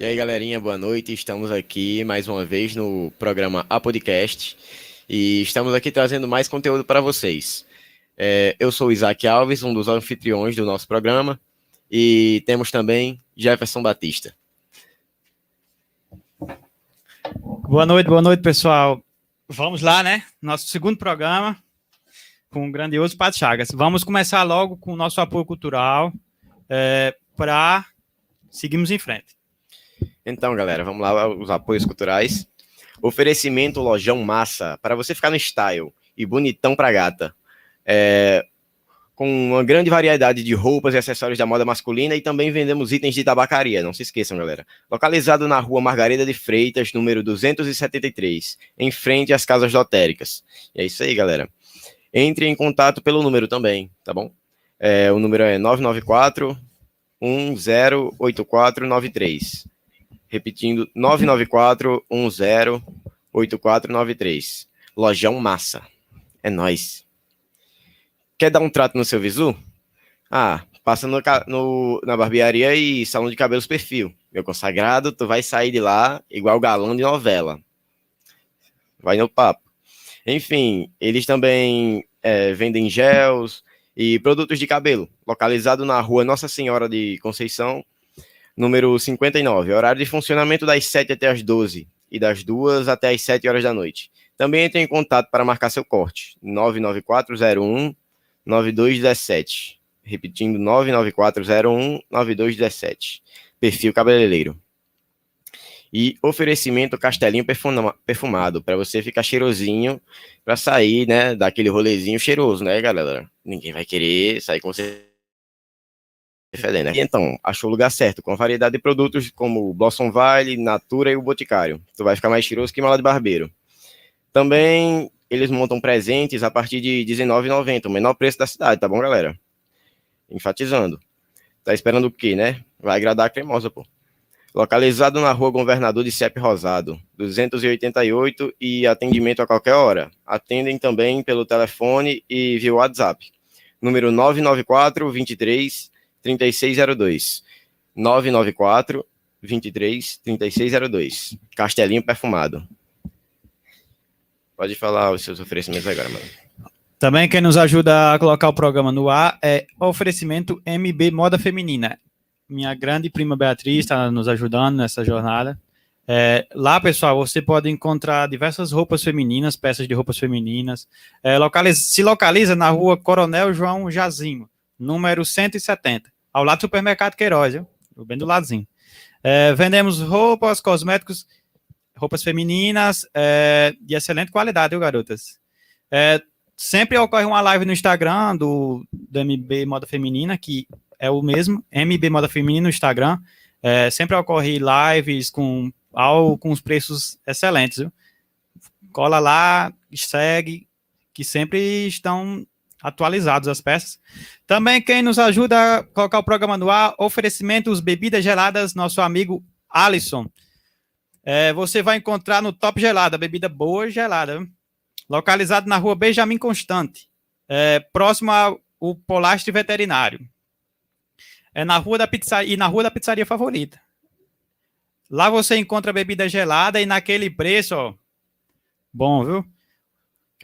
E aí, galerinha, boa noite. Estamos aqui mais uma vez no programa A Podcast e estamos aqui trazendo mais conteúdo para vocês. É, eu sou Isaac Alves, um dos anfitriões do nosso programa, e temos também Jefferson Batista. Boa noite, boa noite, pessoal. Vamos lá, né? Nosso segundo programa com o grandioso Pato Chagas. Vamos começar logo com o nosso apoio cultural é, para seguirmos em frente. Então, galera, vamos lá, os apoios culturais. Oferecimento Lojão Massa, para você ficar no style e bonitão pra gata. É, com uma grande variedade de roupas e acessórios da moda masculina e também vendemos itens de tabacaria, não se esqueçam, galera. Localizado na rua Margarida de Freitas, número 273, em frente às casas lotéricas. E é isso aí, galera. Entre em contato pelo número também, tá bom? É, o número é 994 108493. Repetindo, 994-10-8493. Lojão Massa. É nós. Quer dar um trato no seu visu? Ah, passa no, no, na barbearia e salão de cabelos perfil. Meu consagrado, tu vai sair de lá igual galão de novela. Vai no papo. Enfim, eles também é, vendem gels e produtos de cabelo, localizado na rua Nossa Senhora de Conceição, número 59. Horário de funcionamento das 7 até as 12 e das 2 até as 7 horas da noite. Também entre em contato para marcar seu corte. 99401 9217. Repetindo, 99401 9217. Perfil cabeleireiro. E oferecimento castelinho perfumado, para você ficar cheirosinho, para sair, né, daquele rolezinho cheiroso, né, galera? Ninguém vai querer sair com você fedendo. Né? E então, achou o lugar certo, com variedade de produtos como Blossom Valley, Natura e o Boticário. Tu vai ficar mais cheiroso que mala de barbeiro. Também eles montam presentes a partir de R$19,90, o menor preço da cidade, tá bom, galera? Enfatizando. Tá esperando o quê, né? Vai agradar a cremosa, pô. Localizado na rua Governador de Cep Rosado, 288 e atendimento a qualquer hora. Atendem também pelo telefone e via WhatsApp. Número 994 23 3602. 994 23 3602. Castelinho perfumado. Pode falar os seus oferecimentos agora, mano. Também quem nos ajuda a colocar o programa no ar é oferecimento MB Moda Feminina. Minha grande prima Beatriz está nos ajudando nessa jornada. É, lá, pessoal, você pode encontrar diversas roupas femininas, peças de roupas femininas. É, localiza, se localiza na rua Coronel João Jazinho, número 170 ao lado do supermercado Queiroz, viu? bem do ladozinho. É, vendemos roupas, cosméticos, roupas femininas é, de excelente qualidade, viu, garotas? É, sempre ocorre uma live no Instagram do, do MB Moda Feminina, que é o mesmo, MB Moda Feminina no Instagram. É, sempre ocorre lives com, ao, com os preços excelentes, viu? Cola lá, segue, que sempre estão atualizados as peças. Também quem nos ajuda a colocar o programa no ar, oferecimentos bebidas geladas, nosso amigo Alisson. É, você vai encontrar no Top Gelada, bebida boa gelada. Localizado na rua Benjamin Constante, é, próximo ao Polastre Veterinário. É na rua da pizzaria, e na rua da pizzaria favorita. Lá você encontra bebida gelada e naquele preço, ó. Bom, viu?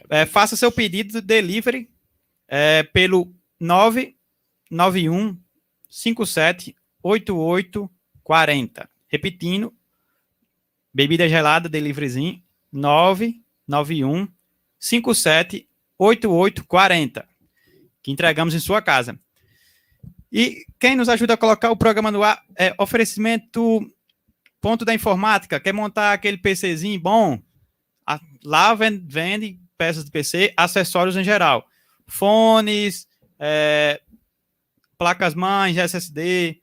É, faça seu pedido de delivery é, pelo 991 57 88 40. Repetindo, bebida gelada, deliveryzinho, 991 57 88 40. Que entregamos em sua casa. E quem nos ajuda a colocar o programa no ar é oferecimento ponto da informática. Quer montar aquele PCzinho bom? Lá vende, vende peças de PC, acessórios em geral fones, é, placas mães, SSD.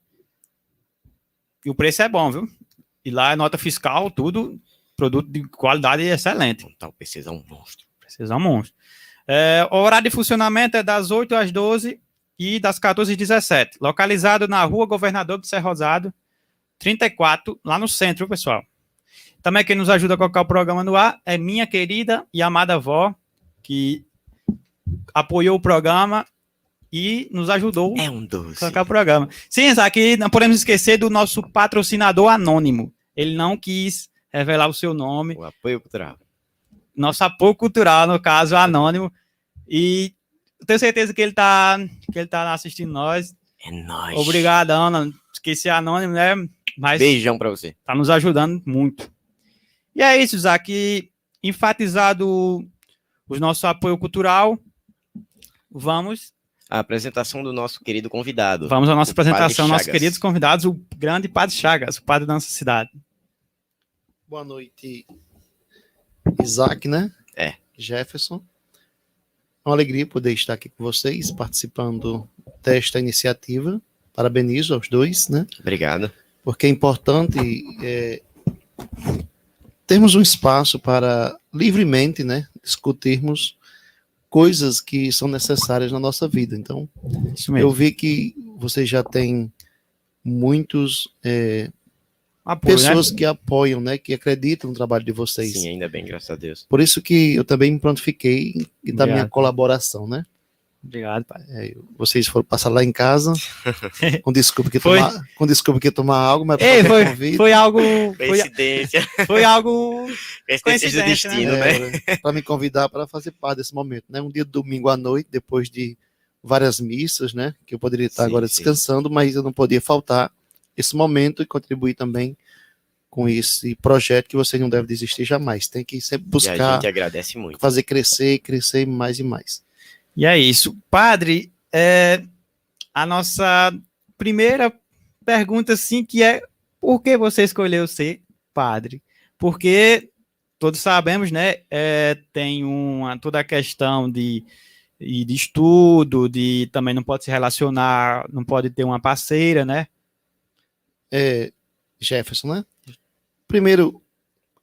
E o preço é bom, viu? E lá é nota fiscal, tudo, produto de qualidade excelente. Então, o PC é um monstro. PC é um monstro. É, o horário de funcionamento é das 8 às 12 e das 14 às 17. Localizado na rua Governador do Serro Rosado, 34, lá no centro, pessoal. Também quem nos ajuda a colocar o programa no ar é minha querida e amada avó, que apoiou o programa e nos ajudou É um doce. a colocar o programa. Sim, aqui não podemos esquecer do nosso patrocinador anônimo. Ele não quis revelar o seu nome. O apoio cultural. Nosso apoio cultural, no caso, anônimo. E tenho certeza que ele tá, que ele tá assistindo nós. É nóis. Obrigado, Ana. Esqueci anônimo, né? Mas Beijão pra você. tá nos ajudando muito. E é isso, Isaac. Enfatizado o nosso apoio cultural, vamos, A apresentação do nosso querido convidado. vamos à nossa apresentação, nossos queridos convidados, o grande Padre Chagas, o padre da nossa cidade. Boa noite, Isaac, né? É. Jefferson. É uma alegria poder estar aqui com vocês, participando desta iniciativa. Parabenizo aos dois, né? Obrigado. Porque é importante é, termos um espaço para livremente, né? Discutirmos coisas que são necessárias na nossa vida. Então, Isso mesmo. eu vi que vocês já têm muitos é, Apoio, né? pessoas que apoiam, né? Que acreditam no trabalho de vocês. Sim, ainda bem, graças a Deus. Por isso que eu também me prontifiquei e da minha colaboração, né? Obrigado, pai. É, vocês foram passar lá em casa, com desculpa que Foi. tomar, com desculpa que tomar algo, mas Ei, foi, convite, foi algo. Foi, Coincidência. foi algo. Coincidência do destino, né? para me convidar para fazer parte desse momento, né? Um dia de domingo à noite, depois de várias missas, né? Que eu poderia estar Sim, agora sim. descansando, mas eu não podia faltar esse momento e contribuir também com esse projeto que vocês não devem desistir jamais. Tem que sempre E a buscar gente agradece muito. fazer crescer, crescer mais e mais. E é isso. Padre, é, a nossa primeira pergunta, assim, que é por que você escolheu ser padre? Porque todos sabemos, né? é, tem uma, toda a questão de, de estudo, de também não pode se relacionar, não pode ter uma parceira, né? é, Jefferson, né? Primeiro,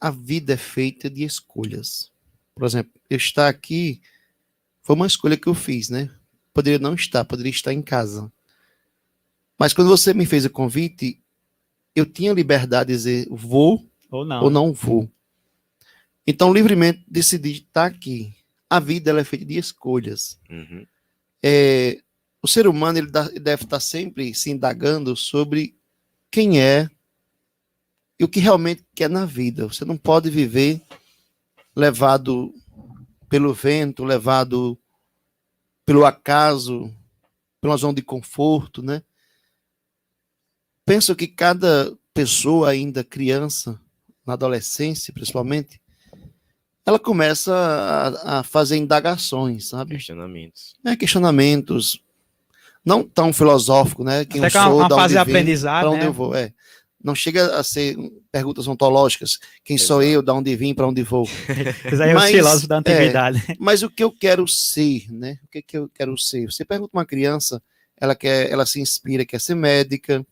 a vida é feita de escolhas. Por exemplo, eu estar aqui foi uma escolha que eu fiz, né? Poderia não estar, poderia estar em casa. Mas quando você me fez o convite, eu tinha liberdade de dizer vou Ou não? ou não vou. Então, livremente decidi estar aqui. A vida ela é feita de escolhas Uhum. é, o ser humano ele deve estar sempre se indagando sobre quem é e o que realmente quer na vida. Você não pode viver levado pelo vento, levado pelo acaso, pela zona de conforto, né? Penso que cada pessoa ainda criança, na adolescência principalmente, ela começa a, a fazer indagações, sabe? Questionamentos. né, questionamentos não tão filosóficos, né? Quem Até eu que é uma, sou, uma fase de aprendizado, para onde né? eu vou, é. Não chega a ser perguntas ontológicas. Quem sou Exato. eu, da onde vim, para onde vou. É Mas, filósofos da antiguidade. Mas o que eu quero ser, né? O que, que eu quero ser? Você pergunta uma criança, ela quer, ela se inspira, quer ser médica.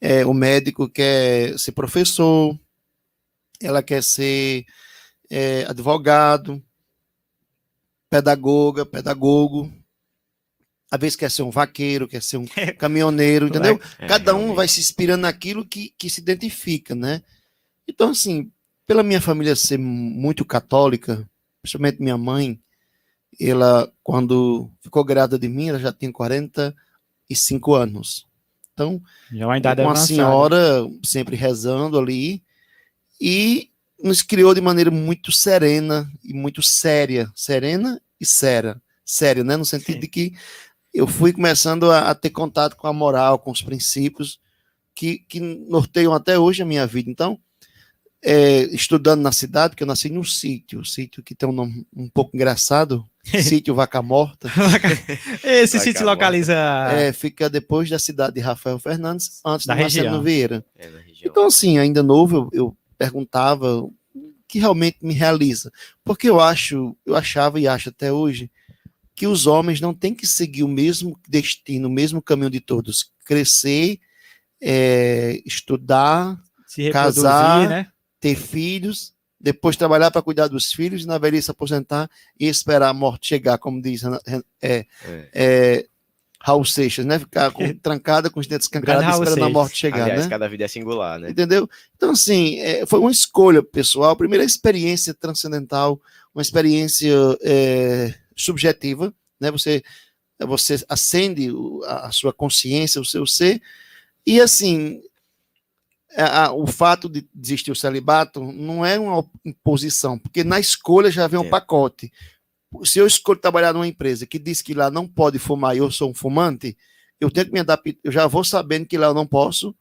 É, o médico quer ser professor. Ela quer ser é, advogado, pedagoga, pedagogo. Às vezes quer ser um vaqueiro, quer ser um caminhoneiro, entendeu? É, Cada um vai se inspirando naquilo que, que se identifica, né? Então, assim, pela minha família ser muito católica, principalmente minha mãe, ela, quando ficou grávida de mim, ela já tinha 45 anos. Então, Já é uma idade uma avançada. senhora sempre rezando ali, e nos criou de maneira muito serena e muito séria. Serena e séria. Séria, né? No sentido Sim. de que eu fui começando a, a ter contato com a moral, com os princípios que, que norteiam até hoje a minha vida. Então, é, estudando na cidade, porque eu nasci num sítio, sítio que tem um nome um pouco engraçado, sítio Vaca Morta, Esse sítio localiza. é, fica depois da cidade de Rafael Fernandes, antes Da Marcelo região. Vieira. É. Então, assim, ainda novo, eu, eu perguntava o que realmente me realiza. Porque eu acho, eu achava e acho até hoje, que os homens não têm que seguir o mesmo destino, o mesmo caminho de todos. Crescer, é, estudar, se reproduzir, casar, né? ter filhos, depois trabalhar para cuidar dos filhos e na velhice aposentar e esperar a morte chegar, como diz é, É. é, Raul Seixas, né? Ficar com, trancada com os dentes escancarados esperando a Seixas. morte chegar, Aliás, né? cada vida é singular, né? Entendeu? Então, assim, é, foi uma escolha pessoal, a primeira experiência transcendental, uma experiência é, subjetiva, né? Você você acende a, a sua consciência, o seu ser, e assim, a- a- o fato de existir o celibato não é uma imposição, porque na escolha já vem um É. pacote. Se eu escolho trabalhar numa empresa que diz que lá não pode fumar e eu sou um fumante, eu tenho que me adaptar, eu já vou sabendo que lá eu não posso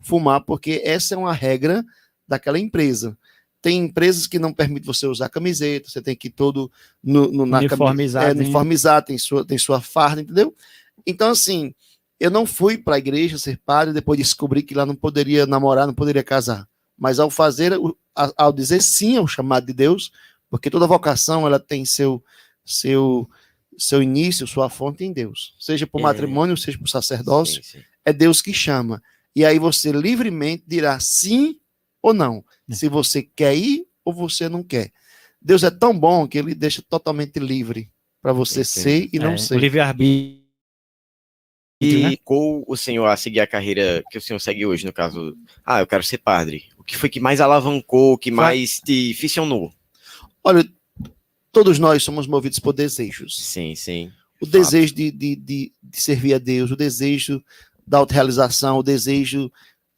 fumar, porque essa é uma regra daquela empresa. Tem empresas que não permitem você usar camiseta, você tem que ir todo no, no, na Uniformizado, é, hein? uniformizado, tem sua, tem sua farda, entendeu? Então, assim, eu não fui para a igreja ser padre, depois descobri que lá não poderia namorar, não poderia casar. Mas ao fazer, ao dizer sim ao chamado de Deus, porque toda vocação ela tem seu seu seu início, sua fonte em Deus, seja por É. matrimônio, seja por sacerdócio, Sim, sim. é Deus que chama. E aí você livremente dirá sim ou não, É. se você quer ir ou você não quer. Deus é tão bom que ele deixa totalmente livre para você ser e não É, ser. O livre-arbítrio. E né? ficou o senhor a seguir a carreira que o senhor segue hoje, no caso, ah, eu quero ser padre. O que foi que mais alavancou, o que mais te ficcionou? Olha, todos nós somos movidos por desejos. Sim, sim. O Fato. desejo de, de, de, de servir a Deus, o desejo da autorrealização, o desejo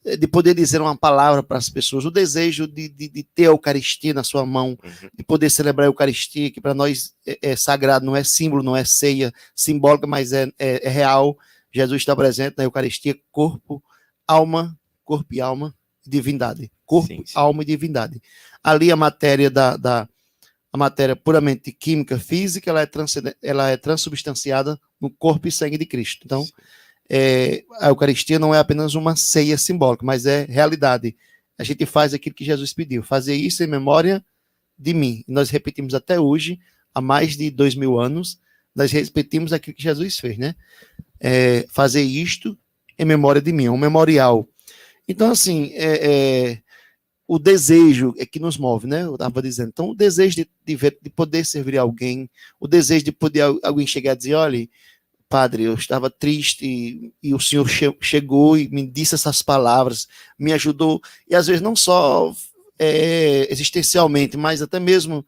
de poder dizer uma palavra para as pessoas, o desejo de, de, de ter a Eucaristia na sua mão, Uhum. de poder celebrar a Eucaristia, que para nós é, é sagrado, não é símbolo, não é ceia simbólica, mas é, é, é real. Jesus está presente na Eucaristia, corpo, alma, corpo e alma, divindade. Corpo, Sim, sim. alma e divindade. Ali a matéria da, da a matéria puramente química, física, ela é, transcenden- ela é transubstanciada no corpo e sangue de Cristo. Então, é, a Eucaristia não é apenas uma ceia simbólica, mas é realidade. A gente faz aquilo que Jesus pediu, fazer isso em memória de mim. Nós repetimos até hoje, há mais de dois mil anos, nós repetimos aquilo que Jesus fez, né? É, fazer isto em memória de mim, é um memorial. Então, assim, é, é, o desejo é que nos move, né? Eu estava dizendo. Então, o desejo de, de, ver- de poder servir alguém, o desejo de poder al- alguém chegar e dizer: olha, padre, eu estava triste e, e o senhor che- chegou e me disse essas palavras, me ajudou. E às vezes, não só é, existencialmente, mas até mesmo.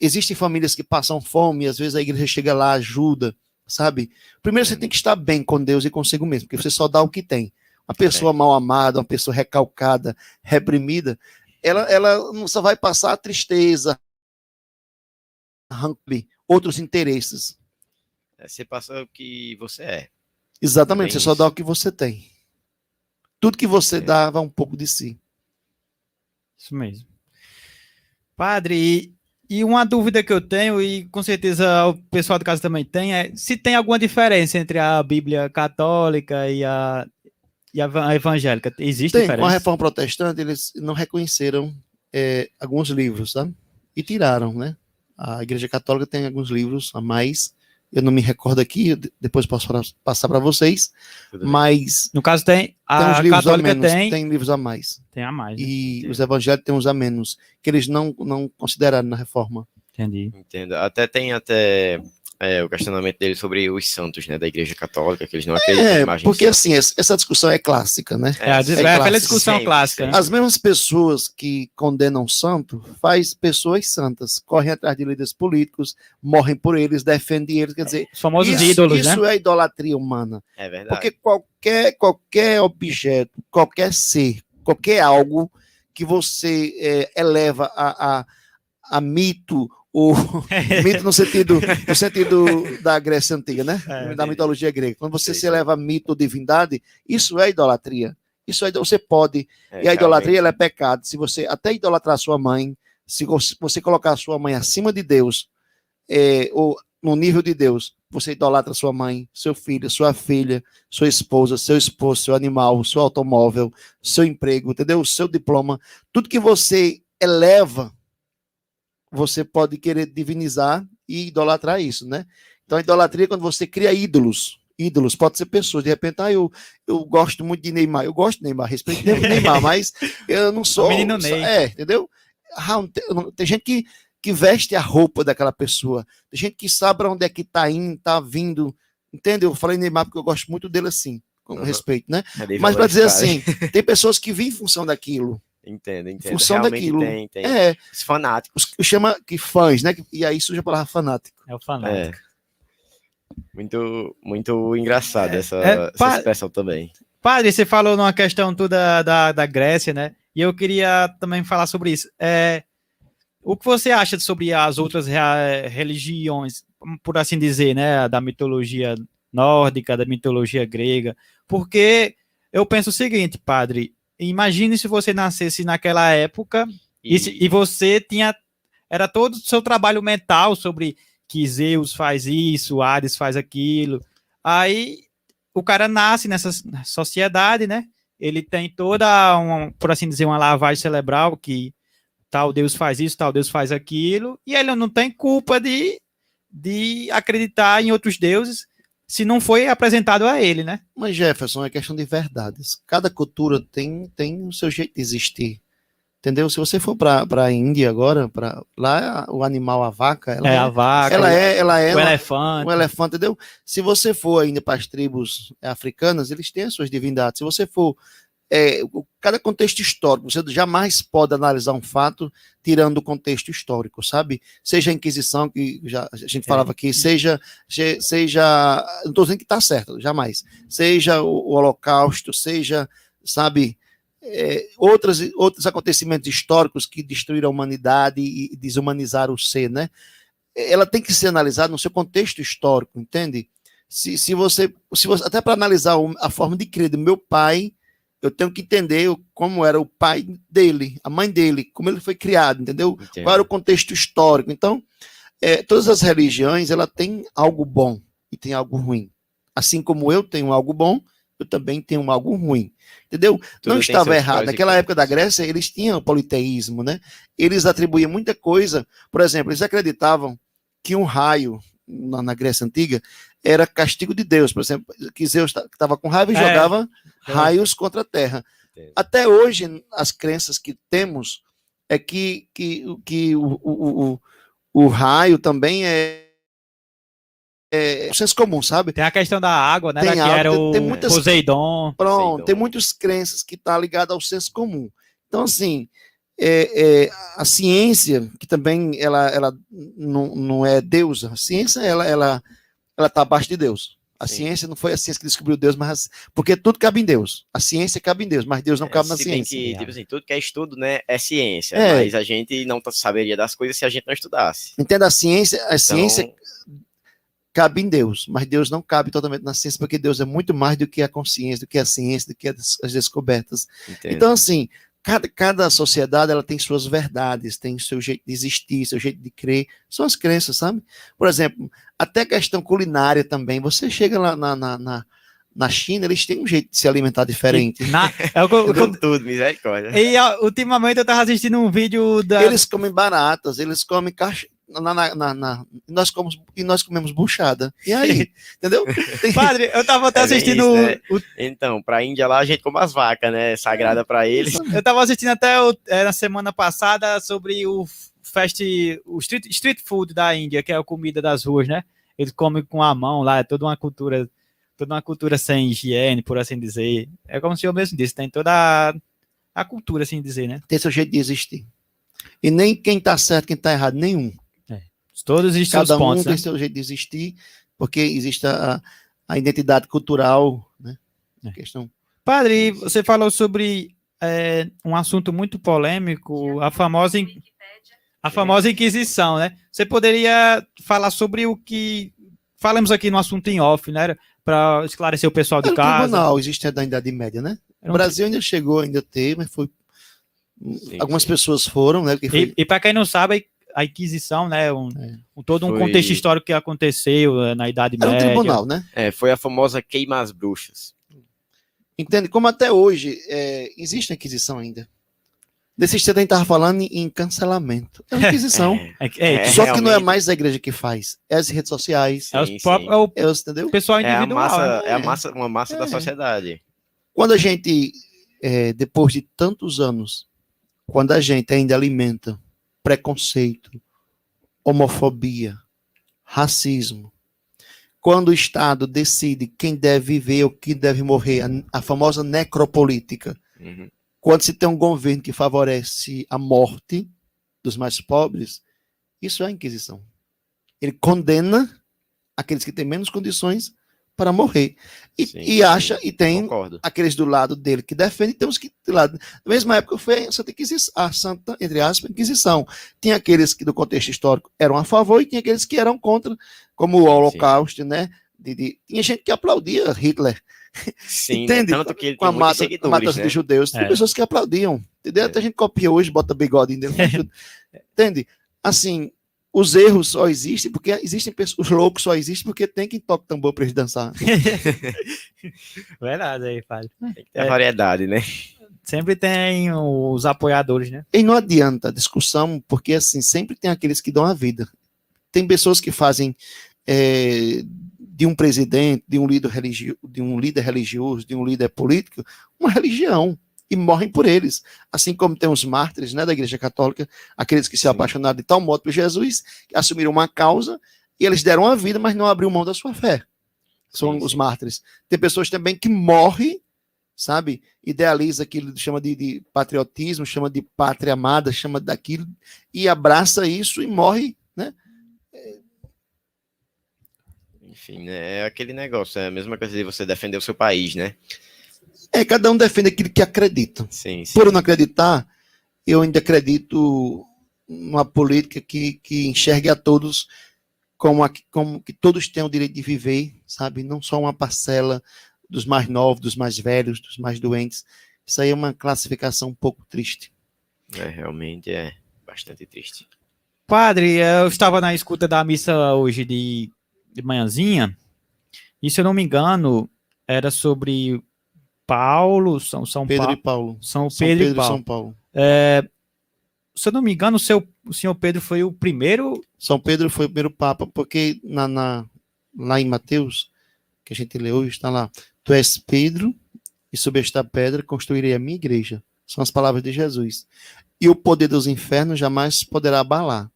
Existem famílias que passam fome, e às vezes a igreja chega lá, ajuda, sabe? Primeiro você tem que estar bem com Deus e consigo mesmo, porque você só dá o que tem. Uma pessoa mal amada, uma pessoa recalcada, reprimida, ela, ela só vai passar tristeza, rancor, outros interesses. É, Você passa o que você é. Exatamente, Bem você só isso. dá o que você tem. Tudo que você É. dá vai um pouco de si. Isso mesmo. Padre, e, uma dúvida que eu tenho, e com certeza o pessoal do caso também tem, é se tem alguma diferença entre a Bíblia católica e a, e a eva- a evangélica. Existe Tem, com a diferença? reforma protestante, eles não reconheceram é, alguns livros, tá? E tiraram, né? A Igreja Católica tem alguns livros a mais. Eu não me recordo aqui, depois posso passar para vocês, mas No caso tem, tem a uns livros a menos, tem, tem livros a mais. tem a mais. né? E Entendi. os evangélicos têm uns a menos, que eles não, não consideraram na reforma. Entendi. Entendo. Até tem até é, o questionamento dele sobre os santos, né, da Igreja Católica, que eles não acreditam É, imagens porque assim, essa discussão é clássica, né? É, a- é aquela discussão Sempre, clássica. né? sempre. As mesmas pessoas que condenam santo faz pessoas santas, correm atrás de líderes políticos, morrem por eles, defendem eles, quer dizer, Os famosos isso, ídolos, isso né? é idolatria humana, É verdade. porque qualquer qualquer objeto, qualquer ser, qualquer algo que você é, eleva a, a, a mito ou mito no sentido no sentido da Grécia antiga, né? É, da mitologia grega. Quando você se eleva a mito ou divindade, isso é idolatria. Isso é, você pode É, e a idolatria é pecado. Se você até idolatrar sua mãe, se você- colocar sua mãe acima de Deus, é, ou no nível de Deus, você idolatra sua mãe, seu filho, sua filha, sua esposa, seu esposo, seu animal, seu automóvel, seu emprego, entendeu? O seu diploma, tudo que você eleva, você pode querer divinizar e idolatrar isso, né? Então a idolatria é quando você cria ídolos. Ídolos, pode ser pessoas. De repente, ah, eu, eu gosto muito de Neymar. Eu gosto de Neymar, respeito o Neymar, mas eu não sou. menino Ney. É, entendeu? Ah, tem, gente que, que veste a roupa daquela pessoa. Tem gente que sabe onde é que tá indo, tá vindo. Entendeu? Eu falei Neymar porque eu gosto muito dele assim, com Uhum. respeito, né? É Mas para dizer assim, tem pessoas que vivem em função daquilo. Entendo, entendo. função Realmente daquilo. tem, tem. É, Os fanáticos. os, chama que fãs, né? E aí surge a palavra fanático. É o fanático. É. Muito, muito engraçado essa, é, essa pa- expressão também. Padre, você falou numa questão toda da, da Grécia, né? E eu queria também falar sobre isso. É, o que você acha sobre as outras rea- religiões, por assim dizer, né? Da mitologia nórdica, da mitologia grega? Porque eu penso o seguinte, padre, imagine se você nascesse naquela época e, se- e você tinha. Era todo o seu trabalho mental sobre que Zeus faz isso, Hades faz aquilo. Aí o cara nasce nessa sociedade, né? Ele tem toda, uma, por assim dizer, uma lavagem cerebral que tal Deus faz isso, tal Deus faz aquilo, e ele não tem culpa de, de acreditar em outros deuses se não foi apresentado a ele, né? Mas Jefferson é questão de verdades. Cada cultura tem, tem o seu jeito de existir. Entendeu? Se você for para a Índia agora, pra, lá o animal, a vaca, ela é é, a vaca, ela é, ela é o uma- elefante. um elefante, entendeu? Se você for ainda para as tribos africanas, eles têm as suas divindades. Se você for. É, cada contexto histórico, você jamais pode analisar um fato tirando o contexto histórico, sabe? Seja a Inquisição, que já a gente falava aqui, seja. se- seja não estou dizendo que está certo, jamais. Seja o, o Holocausto, seja, sabe. é, outras, outros acontecimentos históricos que destruíram a humanidade e desumanizaram o ser, né? ela tem que ser analisada no seu contexto histórico, entende? Se, se, você, se você, até para analisar a forma de crer do meu pai, eu tenho que entender como era o pai dele, a mãe dele, como ele foi criado, entendeu? Entendo. Qual era o contexto histórico? Então, é, todas as religiões, ela tem algo bom e tem algo ruim. Assim como eu tenho algo bom, eu também tenho algo ruim, entendeu? Tudo não estava errado. Naquela época da. Grécia, eles tinham o politeísmo, né? Eles atribuíam muita coisa. Por exemplo, eles acreditavam que um raio na, na Grécia Antiga era castigo de Deus. Por exemplo, que Zeus estava com raiva e É. jogava raios contra a terra. Até hoje, as crenças que temos é que, que, que o, o, o, o raio também é, é o senso comum, sabe? Tem a questão da água, né? Tem que água, era tem- o tem muitas- Poseidon. Pronto, Poseidon. tem muitas crenças que está ligada ao senso comum. Então, assim, é, é, a ciência, que também ela, ela não, não é deusa, a ciência ela ela ela está abaixo de Deus. A Sim. ciência não foi a ciência que descobriu Deus, mas porque tudo cabe em Deus. A ciência cabe em Deus, mas Deus não cabe na É, bem ciência. que, tipo assim, tudo que é estudo, né, é ciência, É. mas a gente não tá- saberia das coisas se a gente não estudasse. Entenda a ciência, a Então, ciência cabe em Deus, mas Deus não cabe totalmente na ciência, porque Deus é muito mais do que a consciência, do que a ciência, do que as, as descobertas. entendo. Então, assim, cada, cada sociedade ela tem suas verdades, tem seu jeito de existir, seu jeito de crer, são as crenças, sabe? Por exemplo, até a questão culinária também. Você chega lá na, na, na, na China, eles têm um jeito de se alimentar diferente. Na, é o que eu- eu- tudo, misericórdia. E ultimamente eu tava assistindo um vídeo da. Eles comem baratas, eles comem caixa. Na, na, na, na- nós comemos, e nós comemos buchada. E aí? Entendeu? Tem- Padre, eu tava até É assistindo. isso, né? o- Então, pra Índia lá, a gente come as vacas, né, sagrada pra eles. eu tava assistindo até o- é, na semana passada sobre o fast, o street, street food da Índia, que é a comida das ruas, né? Eles comem com a mão lá, é toda uma cultura, toda uma cultura sem higiene, por assim dizer. É como se eu mesmo disse, tem toda a, a cultura, assim dizer, né? tem seu jeito de existir. E nem quem tá certo, quem tá errado, nenhum. Todos os seus Cada um pontos, tem né? seu jeito de existir, porque existe a, a identidade cultural, né? É. Questão. Padre, você falou sobre é, um assunto muito polêmico, a famosa, a famosa Inquisição, né? Você poderia falar sobre o que falamos aqui no assunto em off, né? Para esclarecer o pessoal de um casa. tribunal, existe da Idade Média, né? O um Brasil ainda chegou, ainda ter, mas foi. Sim, Algumas sim. pessoas foram, né? foi- E, e para quem não sabe, a Inquisição, né? Um, É. um- todo um Foi- contexto histórico que aconteceu eh, na Idade era um Média. tribunal, né? É, foi a famosa queima as bruxas. Entende? Como até hoje é, existe a Inquisição ainda. Desse instante a gente estava falando em cancelamento. É uma Inquisição. É, É, é, É, Só que não é mais a igreja que faz, é as redes sociais, é os sim, próprios- sim. é o é os, entendeu? pessoal é a individual. massa, né? é a massa, uma massa da É. sociedade. Quando a gente, é, depois de tantos anos, quando a gente ainda alimenta preconceito, homofobia, racismo, quando o Estado decide quem deve viver ou quem deve morrer, a, a famosa necropolítica, Uhum. quando se tem um governo que favorece a morte dos mais pobres, isso é a Inquisição. Ele condena aqueles que têm menos condições para morrer. E, Sim, e sim, acha, e tem Concordo. aqueles do lado dele que defendem, tem uns que do lado. Na mesma época foi a Santa Inquisição, a Santa, entre aspas, Inquisição. Tinha aqueles que, do contexto histórico, eram a favor e tinha aqueles que eram contra, como o Holocausto, né? De, de- tinha gente que aplaudia Hitler, Sim, entende? tanto que ele com a mata, matança né? de judeus. Tem É. pessoas que aplaudiam, entendeu? É. Até a gente copia hoje, bota bigode tudo. Entende? Assim, os erros só existem porque existem pessoas, os loucos só existem porque tem quem toca tambor para eles dançar. Verdade aí, Fábio. Tem que ter variedade, né? Sempre tem os apoiadores, né? E não adianta a discussão, porque assim, sempre tem aqueles que dão a vida. Tem pessoas que fazem é, de um presidente, de um, líder religio, de um líder religioso, de um líder político, uma religião. E morrem por eles. Assim como tem os mártires né, da Igreja Católica, aqueles que se apaixonaram de tal modo por Jesus, que assumiram uma causa e eles deram a vida, mas não abriu mão da sua fé. São Sim, os sim. mártires. Tem pessoas também que morrem sabe? Idealiza aquilo, chama de, de patriotismo, chama de pátria amada, chama daquilo, e abraça isso e morre, né? Enfim, né? É aquele negócio, é a mesma coisa de você defender o seu país, né? É, cada um defende aquilo que acredita. Sim, sim. Por eu não acreditar, eu ainda acredito numa política que, que enxergue a todos como, a, como que todos têm o direito de viver, sabe? Não só uma parcela dos mais novos, dos mais velhos, dos mais doentes. Isso aí é uma classificação um pouco triste. É, realmente é bastante triste. Padre, eu estava na escuta da missa hoje de, de manhãzinha, e se eu não me engano, era sobre Paulo, São, São Pedro Paulo, e Paulo. São São Pedro, Pedro e Paulo. São Paulo. É, se eu não me engano, o, seu, o senhor Pedro foi o primeiro. São Pedro foi o primeiro papa, porque na, na- lá em Mateus, que a gente lê hoje, está lá: Tu és Pedro, e sobre esta pedra construirei a minha igreja. São as palavras de Jesus. E o poder dos infernos jamais poderá abalar.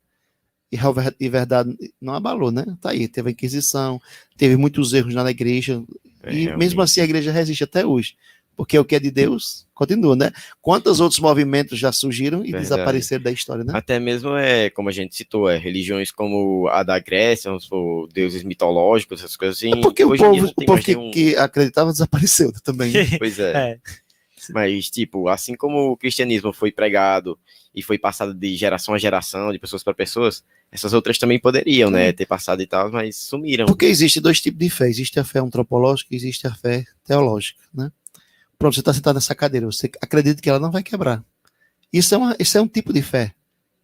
E a ver- e verdade não abalou, né? Tá aí, teve a Inquisição, teve muitos erros na igreja, É, e realmente. mesmo assim a igreja resiste até hoje. Porque o que é de Deus continua, né? Quantos outros movimentos já surgiram e Verdade. desapareceram da história, né? Até mesmo é, como a gente citou, é, religiões como a da Grécia, supor, deuses mitológicos, essas coisas assim. É porque o povo, o povo que, nenhum- que acreditava desapareceu também. né? Pois é. É, Mas, tipo, assim como o cristianismo foi pregado e foi passado de geração a geração, de pessoas para pessoas, essas outras também poderiam, né, ter passado e tal, mas sumiram. Porque existe dois tipos de fé. Existe a fé antropológica e existe a fé teológica, né? Pronto, você está sentado nessa cadeira, você acredita que ela não vai quebrar. Isso é, uma, isso é um tipo de fé,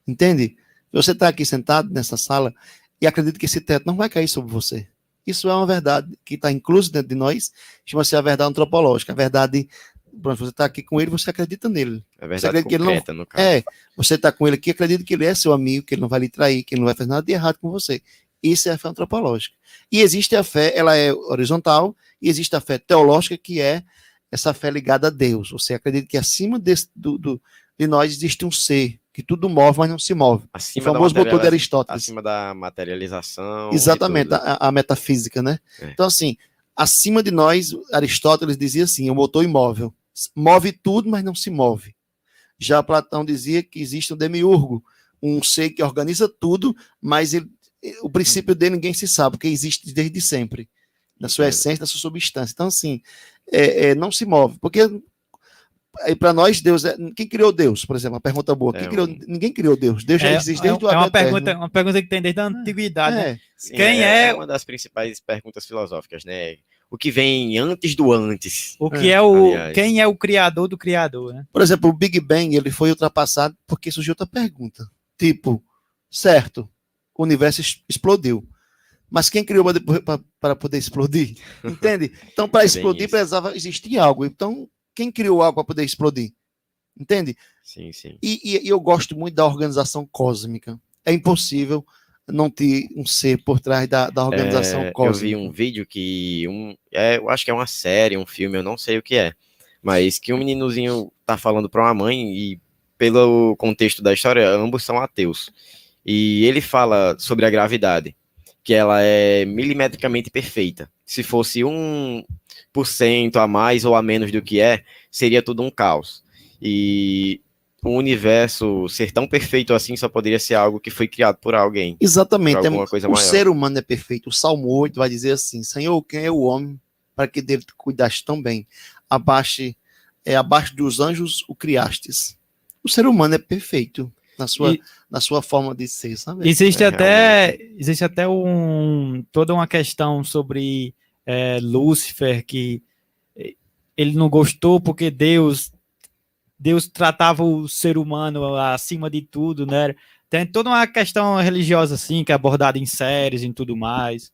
entende? Você está aqui sentado nessa sala e acredita que esse teto não vai cair sobre você. Isso é uma verdade que está incluso dentro de nós, chama-se a verdade antropológica. A verdade, pronto, você está aqui com ele, você acredita nele. É verdade acredita que ele não- no caso. É, você está com ele aqui, acredita que ele é seu amigo, que ele não vai lhe trair, que ele não vai fazer nada de errado com você. Isso é a fé antropológica. E existe a fé, ela é horizontal, e existe a fé teológica, que é essa fé ligada a Deus. Você acredita que acima desse- do, do- de nós existe um ser, que tudo move, mas não se move. O Acima, da famoso motor de Aristóteles. acima da materialização. Exatamente, a, a metafísica, né? É. Então, assim, acima de nós, Aristóteles dizia assim: o motor imóvel. Move tudo, mas não se move. Já Platão dizia que existe um demiurgo, um ser que organiza tudo, mas ele- o princípio dele ninguém se sabe, porque existe desde sempre, na sua É. essência, na sua substância. Então, assim, é, é, não se move, porque para nós, Deus é. Quem criou Deus, por exemplo? Uma pergunta boa. Quem É criou, um- ninguém criou Deus. Deus já é, existe é, desde o é uma, Eterno. pergunta, uma pergunta que tem desde a antiguidade. né? É, Quem é, é- uma das principais perguntas filosóficas, né? O que vem antes do antes? O que é, o. aliás. Quem é o criador do criador, né? Por exemplo, o Big Bang ele foi ultrapassado porque surgiu outra pergunta. Tipo, certo, o universo explodiu. Mas quem criou para poder explodir? Entende? Então, para É explodir, isso. precisava existir algo. Então, quem criou algo para poder explodir? Entende? Sim, sim. E, e- e eu gosto muito da organização cósmica. É impossível não ter um ser por trás da, da organização É, eu cósmica. vi um vídeo que um, é, eu acho que é uma série, um filme, eu não sei o que é, mas que um meninozinho tá falando para uma mãe e pelo contexto da história, ambos são ateus. E ele fala sobre a gravidade, que ela é milimetricamente perfeita. Se fosse um por cento a mais ou a menos do que é, seria tudo um caos. E o universo ser tão perfeito assim só poderia ser algo que foi criado por alguém. Exatamente. Por É, alguma coisa o maior. ser humano é perfeito. O Salmo 8 vai dizer assim: Senhor, quem é o homem para que dele tu cuidaste tão bem? Abaixo, é, abaixo dos anjos o criastes. O ser humano é perfeito na sua, E- na sua forma de ser, sabe? Existe É, até existe até um toda uma questão sobre é, Lúcifer que eh, ele não gostou porque Deus Deus tratava o ser humano acima de tudo, né? Tem toda uma questão religiosa assim que é abordada em séries e tudo mais.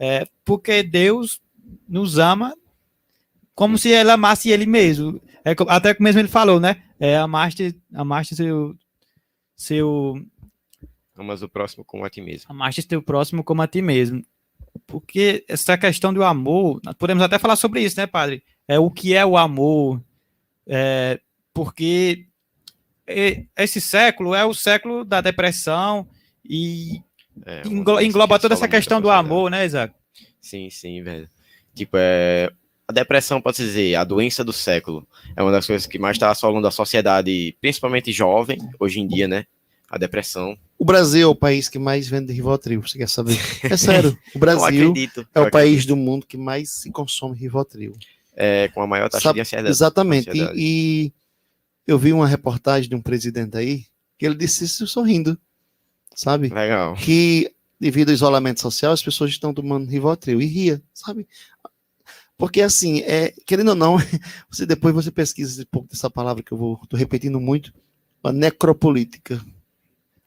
É, porque Deus nos ama como se ele amasse ele mesmo. É, até que mesmo ele falou, né? É, amaste, amaste seu, seu Amas o próximo como a ti mesmo. Amaste teu próximo como a ti mesmo. Porque essa questão do amor, nós podemos até falar sobre isso, né, padre? É o que é o amor. É, porque esse século é o século da depressão e É, englo- engloba toda essa questão do amor, né, Isaac? Sim, sim, velho. Tipo, é... a depressão, pode dizer, a doença do século. É uma das coisas que mais está assolando a sociedade, principalmente jovem, hoje em dia, né? A depressão. O Brasil é o país que mais vende Rivotril, você quer saber? É sério. O Brasil acredito. é o país do mundo que mais se consome Rivotril. É, com a maior taxa Sabe- de ansiedade. Exatamente. ansiedade. E, e eu vi uma reportagem de um presidente aí que ele disse isso sorrindo, sabe? Legal. Que devido ao isolamento social as pessoas estão tomando Rivotril e ria, sabe? Porque assim, é, querendo ou não, você depois você pesquisa um pouco dessa palavra que eu vou tô repetindo muito, a necropolítica.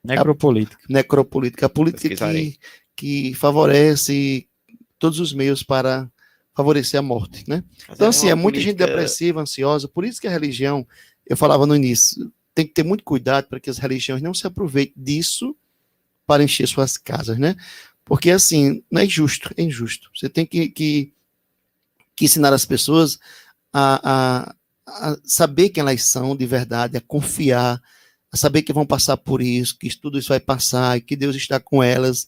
Necropolítica. necropolítica, a política que, que favorece todos os meios para favorecer a morte, né? Mas Então, assim, uma é muita gente política- depressiva, ansiosa, por isso que a religião, eu falava no início, tem que ter muito cuidado para que as religiões não se aproveitem disso para encher suas casas, né? Porque, assim, não é justo, é injusto. Você tem que, que, que ensinar as pessoas a, a, a saber quem elas são de verdade, a confiar, a saber que vão passar por isso, que tudo isso vai passar e que Deus está com elas,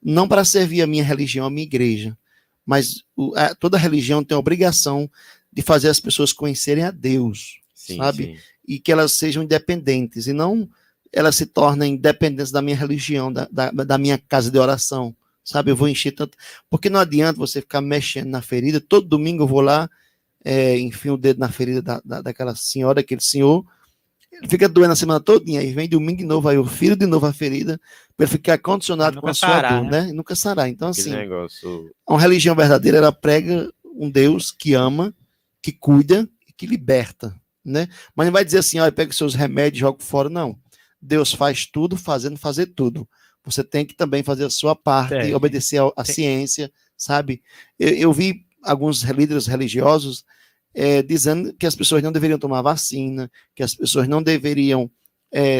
não para servir a minha religião, a minha igreja, mas o- a- toda religião tem a obrigação de fazer as pessoas conhecerem a Deus Sim, sabe? sim. e que elas sejam independentes e não elas se tornem dependentes da minha religião, da, da, da minha casa de oração, sabe? Eu vou encher tanto. Porque não adianta você ficar mexendo na ferida. Todo domingo eu vou lá, é, enfio o dedo na ferida da, da, daquela senhora, aquele senhor. Ele fica doendo a semana todinha, aí vem domingo de novo, aí eu firo de novo a ferida, para ele ficar condicionado com a sua sarar, dor, né? E nunca sarar. Então, assim, negócio. uma religião verdadeira, ela prega um Deus que ama, que cuida e que liberta, né? Mas não vai dizer assim, olha, pega os seus remédios e joga fora, não. Deus faz tudo fazendo fazer tudo. Você tem que também fazer a sua parte, Tem. obedecer à ciência, sabe? Eu, eu vi alguns líderes religiosos eh, dizendo que as pessoas não deveriam tomar vacina, que as pessoas não deveriam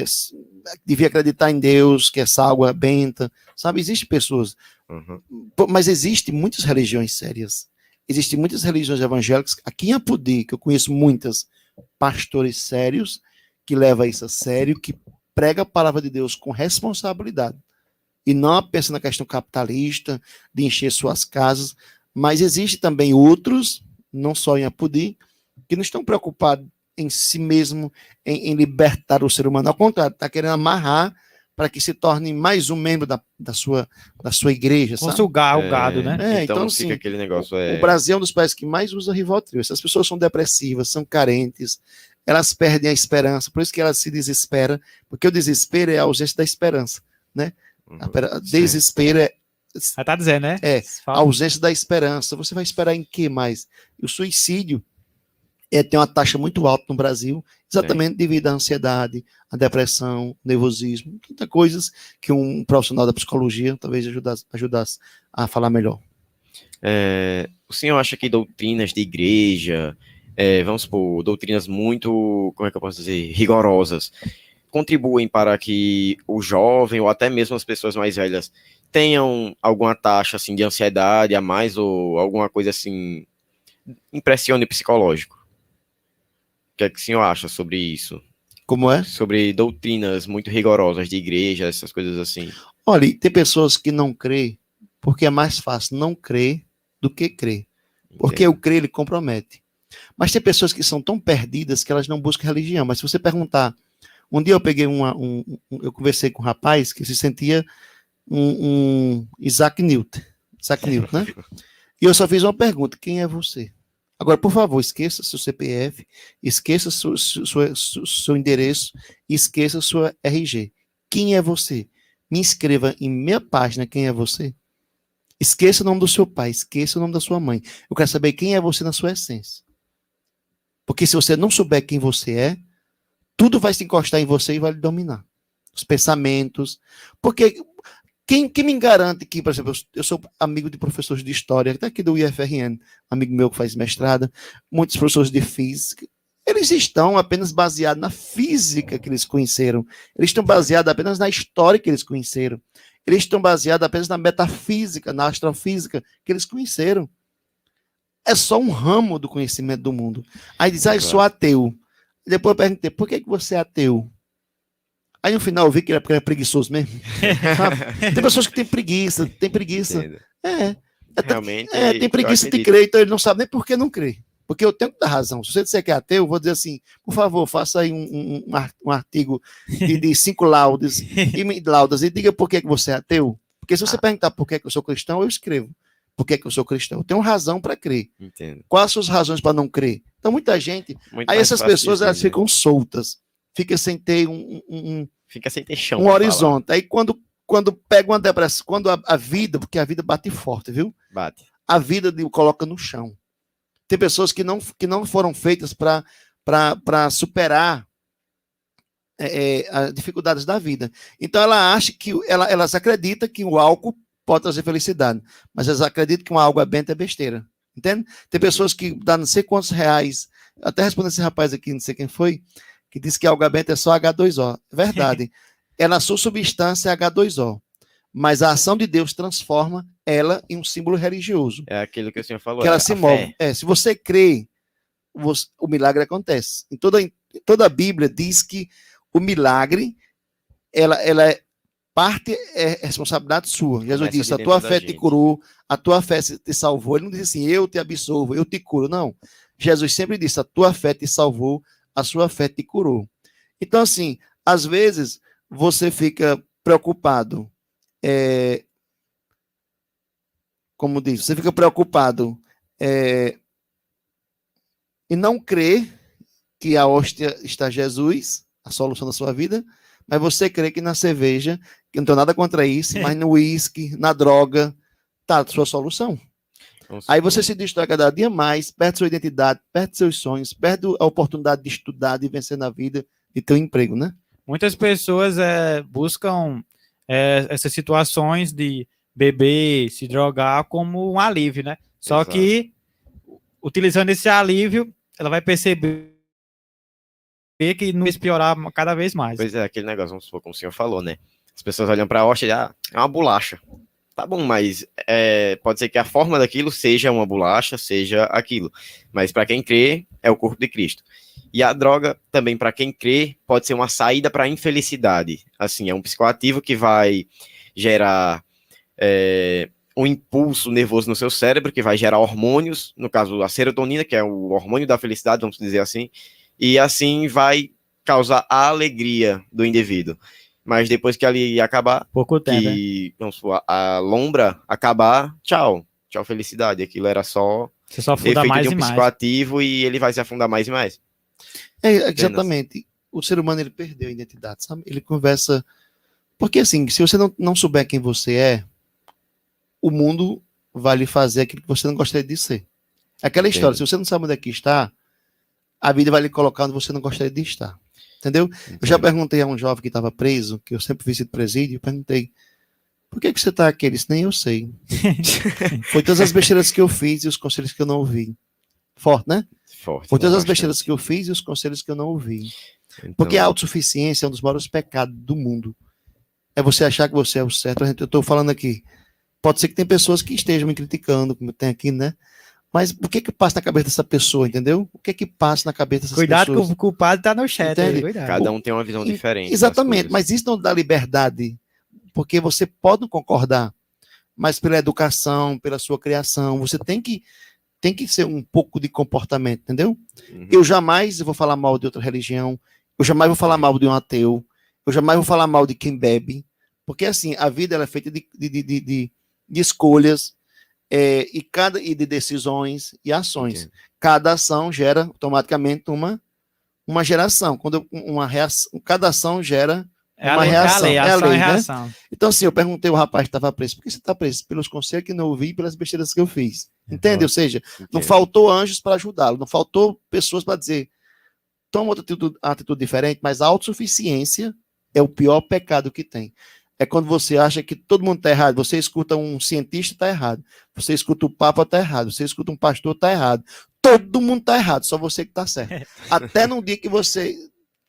s- devia acreditar em Deus, que essa água benta, sabe? Existem pessoas Uhum. Mas existem muitas religiões sérias. Existem muitas religiões evangélicas. Aqui em Apudi, que eu conheço muitas, pastores sérios, que levam isso a sério, que prega a palavra de Deus com responsabilidade. E não apenas na questão capitalista, de encher suas casas, mas existe também outros, não só em Apudi, que não estão preocupados em si mesmo, em, em libertar o ser humano. Ao contrário, está querendo amarrar para que se torne mais um membro da, da, sua, da sua igreja, sabe? Fosse o ga- o gado, né? É, então, então, fica assim, aquele negócio. É... O Brasil é um dos países que mais usa Rivotril. Essas pessoas são depressivas, são carentes, elas perdem a esperança, por isso que elas se desesperam, porque o desespero é a ausência da esperança. Uhum. A pera- Sim. desespero é tá dizendo, né? É, a ausência da esperança. Você vai esperar em que mais? O suicídio é, tem uma taxa muito alta no Brasil, exatamente devido à ansiedade, à depressão, nervosismo, tantas coisas que um profissional da psicologia talvez ajudasse, ajudasse a falar melhor. É, o senhor acha que doutrinas de igreja, é, vamos supor, doutrinas muito, como é que eu posso dizer, rigorosas, contribuem para que o jovem ou até mesmo as pessoas mais velhas tenham alguma taxa assim de ansiedade a mais ou alguma coisa assim impressione psicológico? O que é que o senhor acha sobre isso? Como é? Sobre doutrinas muito rigorosas de igreja, essas coisas assim. Olha, tem pessoas que não crê, porque é mais fácil não crer do que crer. Porque o crer ele compromete. Mas tem pessoas que são tão perdidas que elas não buscam religião. Mas se você perguntar Um dia eu peguei uma, um, um, eu conversei com um rapaz que se sentia um, um Isaac Newton, Isaac Newton, né? E eu só fiz uma pergunta: quem é você? Agora, por favor, esqueça seu CPF, esqueça seu, seu, seu endereço, esqueça sua RG. Quem é você? Me inscreva em minha página quem é você. Esqueça o nome do seu pai, esqueça o nome da sua mãe. Eu quero saber quem é você na sua essência. Porque se você não souber quem você é, tudo vai se encostar em você e vai lhe dominar. Os pensamentos. Porque quem, quem me garante que, por exemplo, eu sou amigo de professores de história, até aqui do IFRN, amigo meu que faz mestrado, muitos professores de física, eles estão apenas baseados na física que eles conheceram. Eles estão baseados apenas na história que eles conheceram. Eles estão baseados apenas na metafísica, na astrofísica que eles conheceram. É só um ramo do conhecimento do mundo. Aí diz, ah, eu sou ateu. Depois eu perguntei, por que, que você é ateu? Aí no final eu vi que ele é preguiçoso mesmo. tem pessoas que têm preguiça, tem preguiça. Entendo. É. é Realmente. É, tem preguiça de crer, então ele não sabe nem por que não crê. Porque eu tenho que dar razão. Se você disser que é ateu, eu vou dizer assim, por favor, faça aí um, um, um artigo de, de cinco laudas e, laudas e diga por que, que você é ateu. Porque se você ah. perguntar por que, que eu sou cristão, eu escrevo. Por que, que eu sou cristão? Eu tenho razão para crer. Entendo. Quais as suas razões para não crer? Então, muita gente. Muito aí essas pessoas elas ficam soltas. Fica sem ter um, um, Fica sem ter chão. Um horizonte. Falar. Aí quando, quando pega uma depressão, quando a, a, vida, porque a vida bate forte, viu? Bate. A vida de, coloca no chão. Tem pessoas que não, que não foram feitas para superar é, é, as dificuldades da vida. Então ela acha que ela, elas acreditam que o álcool pode trazer felicidade, mas elas acreditam que uma água benta é besteira. Entende? Tem pessoas que dão não sei quantos reais. Até respondendo esse rapaz aqui, não sei quem foi, que diz que alga benta é só H2O. É verdade. é na sua substância H2O. Mas a ação de Deus transforma ela em um símbolo religioso. É aquilo que o senhor falou. Que ela é se move. É, se você crê, você, o milagre acontece. Em toda, em toda a Bíblia diz que o milagre, ela, ela é parte é responsabilidade sua. Jesus disse: a tua fé te curou, a tua fé te salvou. Ele não disse assim, eu te absolvo, eu te curo. Não. Jesus sempre disse: a tua fé te salvou, a sua fé te curou. Então, assim, às vezes você fica preocupado, é, como diz, você fica preocupado é, e não crê que a hóstia está Jesus, a solução da sua vida, mas você crê que na cerveja, que não tem nada contra isso, mas no uísque, na droga, tá a sua solução. Aí você se destrói cada dia mais, perde sua identidade, perde seus sonhos, perde a oportunidade de estudar, de vencer na vida, de ter um emprego, né? Muitas pessoas é, buscam é, essas situações de beber, se drogar como um alívio, né? Só Exato. que utilizando esse alívio, ela vai perceber que não vai piorar cada vez mais. Pois é, aquele negócio, vamos supor, como o senhor falou, né? As pessoas olham para a hoxa e ah, é uma bolacha. Tá bom, mas é, pode ser que a forma daquilo seja uma bolacha, seja aquilo. Mas para quem crê, é o corpo de Cristo. E a droga, também para quem crê, pode ser uma saída para a infelicidade. Assim, é um psicoativo que vai gerar é, um impulso nervoso no seu cérebro, que vai gerar hormônios, no caso a serotonina, que é o hormônio da felicidade, vamos dizer assim, e assim vai causar a alegria do indivíduo mas depois que ali acabar, pouco tempo, que né? vamos supor, a lombra acabar, tchau, tchau felicidade. Aquilo era só Você só efeito mais de um psicoativo e, e ele vai se afundar mais e mais. É, exatamente. O ser humano ele perdeu a identidade, sabe? Ele conversa porque assim, se você não, não souber quem você é, o mundo vai lhe fazer aquilo que você não gostaria de ser. Aquela Entendo. história, se você não sabe onde é que está, a vida vai lhe colocar onde você não gostaria de estar. Entendeu? Entendi. Eu já perguntei a um jovem que estava preso, que eu sempre visito presídio, perguntei, por que, que você está aqui? Ele disse, nem eu sei. Foi todas as besteiras que eu fiz e os conselhos que eu não ouvi. Forte, né? Forte. Foi todas as besteiras que eu fiz e os conselhos que eu não ouvi. Então... Porque a autossuficiência é um dos maiores pecados do mundo. É você achar que você é o certo. Eu estou falando aqui. Pode ser que tem pessoas que estejam me criticando, como tem aqui, né? Mas o que que passa na cabeça dessa pessoa, entendeu? O que que passa na cabeça dessas cuidado pessoas? Cuidado que o culpado tá no chat. Aí, Cada um tem uma visão diferente. Exatamente, mas isso não dá liberdade, porque você pode concordar, mas pela educação, pela sua criação, você tem que tem que ser um pouco de comportamento, entendeu? Uhum. Eu jamais vou falar mal de outra religião, Eu jamais vou falar mal de um ateu. Eu jamais vou falar mal de quem bebe. Porque, assim, a vida ela é feita de, de, de, de- de escolhas é, e, cada, e de decisões e ações. Entendo. Cada ação gera automaticamente uma, uma geração. Quando eu- uma reação, cada ação gera. É a Uma lei, reação, é a é a lei, lei, e né? reação. Então, assim, eu perguntei ao rapaz que estava preso: por que você está preso? Pelos conselhos que não ouvi e pelas besteiras que eu fiz. Entende? Ou seja, não faltou anjos para ajudá-lo, não faltou pessoas para dizer, toma outra atitude, atitude diferente, mas a autossuficiência é o pior pecado que tem. É quando você acha que todo mundo está errado. Você escuta um cientista, está errado. Você escuta o Papa, está errado. Você escuta um pastor, está errado. Todo mundo está errado, só você que está certo. Até num dia que você.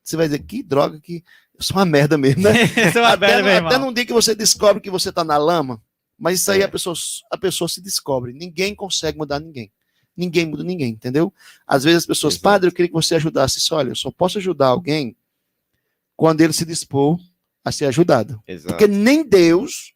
Você vai dizer, que droga, que. Eu sou uma merda mesmo, né? Até, merda, até num dia que você descobre que você tá na lama, mas isso aí É. a, pessoa, a pessoa se descobre. Ninguém consegue mudar ninguém. Ninguém muda ninguém, entendeu? Às vezes as pessoas, Exato. padre, eu queria que você ajudasse. Isso, olha, eu só posso ajudar alguém quando ele se dispor a ser ajudado. Exato. Porque nem Deus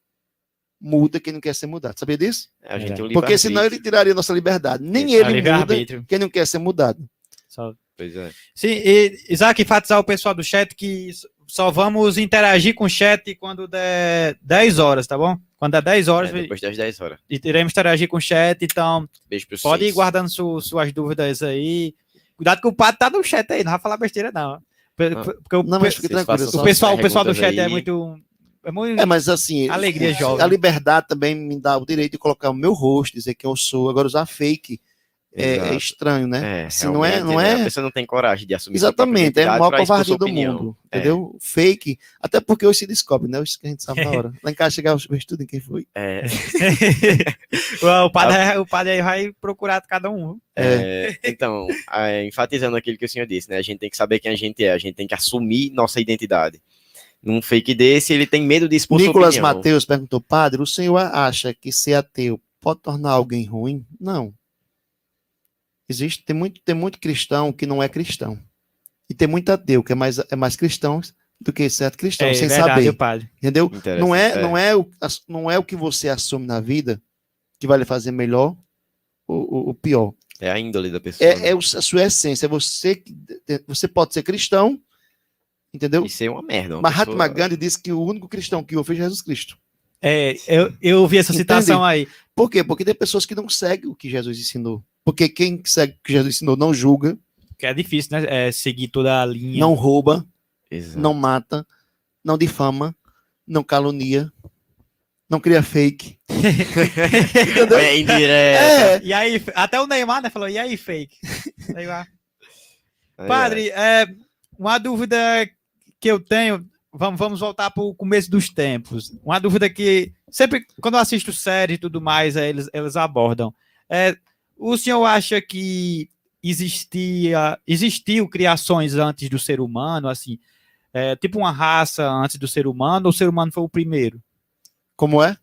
muda quem não quer ser mudado. Sabia disso? A gente um Porque senão ele tiraria a nossa liberdade. Nem Isso, ele muda quem não quer ser mudado. Só- Pois é. Sim, e Isaac, enfatizar o pessoal do chat que só vamos interagir com o chat quando der 10 horas, tá bom? Quando der 10 horas, É, depois das 10 horas. e iremos interagir com o chat, então Beijo pode ir guardando su- suas dúvidas aí. Cuidado que o padre tá no chat aí, não vai falar besteira não. Porque Ah. Porque o, Não, mas Vocês tranquilo. o pessoal, o pessoal do chat é aí. muito. É muito É, mas assim, Alegria jovem. a liberdade também me dá o direito de colocar o meu rosto, dizer quem eu sou. Agora usar fake é, é estranho, né? É, Assim, não é, não né? A é pessoa não tem coragem de assumir exatamente, é a identidade maior covardia sua do opinião. mundo, É. entendeu? Fake, até porque hoje se descobre, né? Isso que a gente sabe na hora. Lá em casa chegar os estudos quem foi. É, o, padre, o padre aí vai procurar cada um. é, então, é, enfatizando aquilo que o senhor disse, né? A gente tem que saber quem a gente é, a gente tem que assumir nossa identidade. Num fake desse, ele tem medo de expor Nicolas. Mateus perguntou, padre, o senhor acha que ser ateu pode tornar alguém ruim? Não. Existe, tem muito, tem muito cristão que não é cristão. E tem muito ateu que é mais, é mais cristão do que certo cristão, É sem verdade, saber. o padre. Entendeu? Não é, é. não, é o, não é o que você assume na vida que vai lhe fazer melhor ou, ou- pior. É a índole da pessoa. né? É, é o- a sua essência. É você, que- você pode ser cristão, entendeu? E ser uma merda. uma Mahatma pessoa- Gandhi disse que o único cristão que houve foi Jesus Cristo. É, eu, eu vi essa citação aí. Por quê? Porque tem pessoas que não seguem o que Jesus ensinou. Porque quem segue o que Jesus ensinou não julga, Que é difícil, né? É, seguir toda a linha. não rouba, Exato. não mata, não difama, não calunia, não cria fake. Entendeu? É indireta. É, E aí, até o Neymar, né, falou, e aí, fake? Neymar. É, Padre, é, uma dúvida que eu tenho, vamos, vamos voltar para o começo dos tempos. Uma dúvida que sempre, quando eu assisto série e tudo mais, é, eles, eles abordam. É, o senhor acha que existia, existiu criações antes do ser humano, assim, é, tipo uma raça antes do ser humano, ou o ser humano foi o primeiro? como é?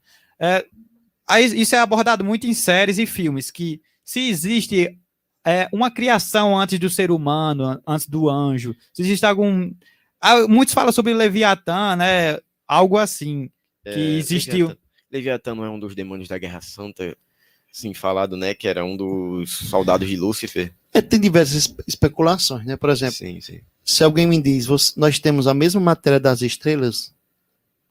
Aí, isso é abordado muito em séries e filmes, que se existe é, uma criação antes do ser humano, an- antes do anjo, se existe algum... Ah, muitos falam sobre Leviatã, né? Algo assim, que É, existiu. Leviatã, Leviatã não é um dos demônios da Guerra Santa, assim, falado, né? Que era um dos soldados de Lúcifer. É, tem diversas espe- especulações, né? Por exemplo, Sim, sim. se alguém me diz, "Você- nós temos a mesma matéria das estrelas,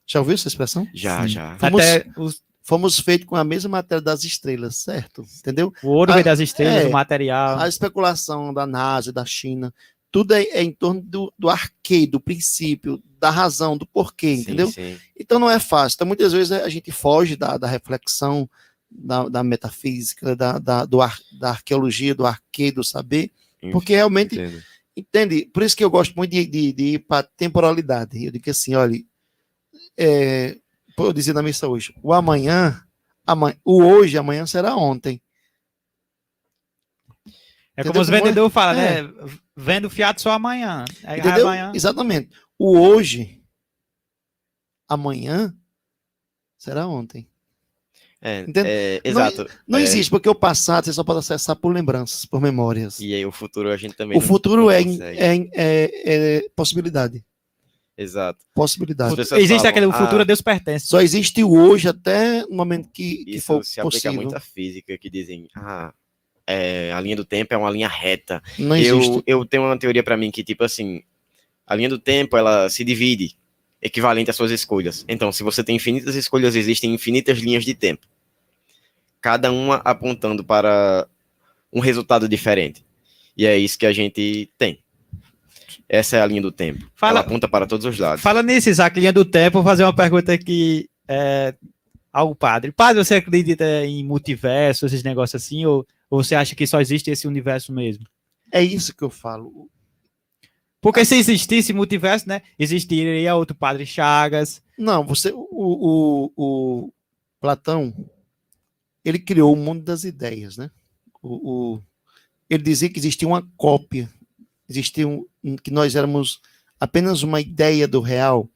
já ouviu essa expressão? Já, Sim. já. Fomos- Até os- Fomos feitos com a mesma matéria das estrelas, certo? Entendeu? o ouro Ah, veio das estrelas, é. o material. A especulação da NASA, da China, tudo é, é em torno do, do arquê, do princípio, da razão, do porquê, Sim, entendeu? sim. Então não é fácil. Então, muitas vezes a gente foge da, da reflexão, da, da metafísica, da, da, do ar- da arqueologia, do arquê, do saber, porque realmente, Entendo. entende? Por isso que eu gosto muito de, de, de ir para temporalidade. Eu digo assim, olha, é, eu dizia na missa hoje, o amanhã, amanhã, o hoje, amanhã será ontem. É entendeu como os como é? vendedores falam, É. né? Vendo fiado só amanhã. Entendeu? amanhã. Exatamente. O hoje, amanhã, será ontem. É, Entende? é, exato. Não É, existe, porque o passado você só pode acessar por lembranças, por memórias. E aí o futuro a gente também O não- futuro não é, é, é- é possibilidade. Exato. Possibilidade. Existe falam, aquele, o futuro ah, a Deus pertence. Só existe o hoje até o momento que, que for se aplica possível. muito à física, que dizem, ah, é, a linha do tempo é uma linha reta. Não existe. Eu, eu tenho uma teoria pra mim que, tipo assim, A linha do tempo, ela se divide, equivalente às suas escolhas. Então, se você tem infinitas escolhas, existem infinitas linhas de tempo. Cada uma apontando para um resultado diferente. E é isso que a gente tem. Essa é a linha do tempo. Fala- Ela aponta para todos os lados. Fala nisso, Isaac, linha do tempo, vou fazer uma pergunta aqui é, ao padre. Padre, você acredita em multiverso, esses negócios assim, ou, ou você acha que só existe esse universo mesmo? É isso que eu falo. Porque se existisse multiverso, né, existiria outro padre Chagas. Não, você, o, o, o Platão, ele criou o mundo das ideias, né? O, o- ele dizia que existia uma cópia, existia um, que nós éramos apenas uma ideia do real,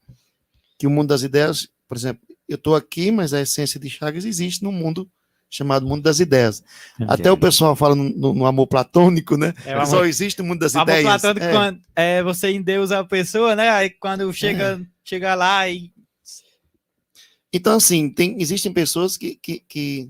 que o mundo das ideias, por exemplo, eu estou aqui, mas a essência de Chagas existe no mundo chamado mundo das ideias. Até o pessoal fala no, no- amor platônico, né? É, o Só amor- existe o mundo das o amor ideias. platônico, É. quando é, você endeusa a pessoa, né, aí quando chega, chega lá e... Então, assim, tem, existem pessoas que, que, que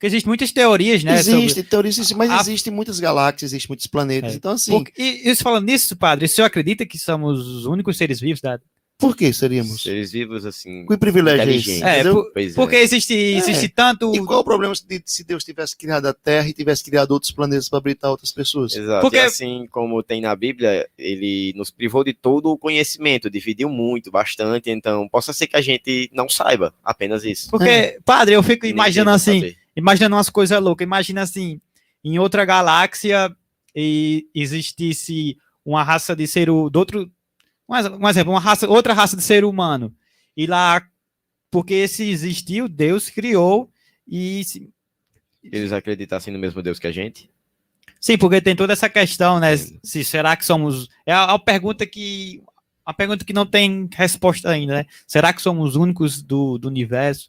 Porque existem muitas teorias, né, sobre- Existe, teorias, existem, mas A- existem muitas galáxias, existem muitos planetas. É. Então, assim, Porque- e isso falando nisso, padre, o senhor acredita que somos os únicos seres vivos da... por que seríamos? Seres vivos, assim. Que privilégio é esse? É, por- Pois é. porque existe, existe tanto... E qual o problema se, se Deus tivesse criado a Terra e tivesse criado outros planetas para habitar outras pessoas? Exato. Porque- E assim como tem na Bíblia, ele nos privou de todo o conhecimento, dividiu muito, bastante. Então, possa ser que a gente não saiba apenas isso. Porque, padre, eu fico imaginando assim, saber. Imaginando umas coisas loucas. Imagina assim, em outra galáxia e existisse uma raça de ser do outro, um ex- exemplo, uma raça, outra raça de ser humano. E lá, porque se existiu, Deus criou e se- Eles acreditassem no mesmo Deus que a gente? sim, porque tem toda essa questão, né? Se será que somos é a, a pergunta que a pergunta que não tem resposta ainda, né? Será que somos os únicos do, do universo?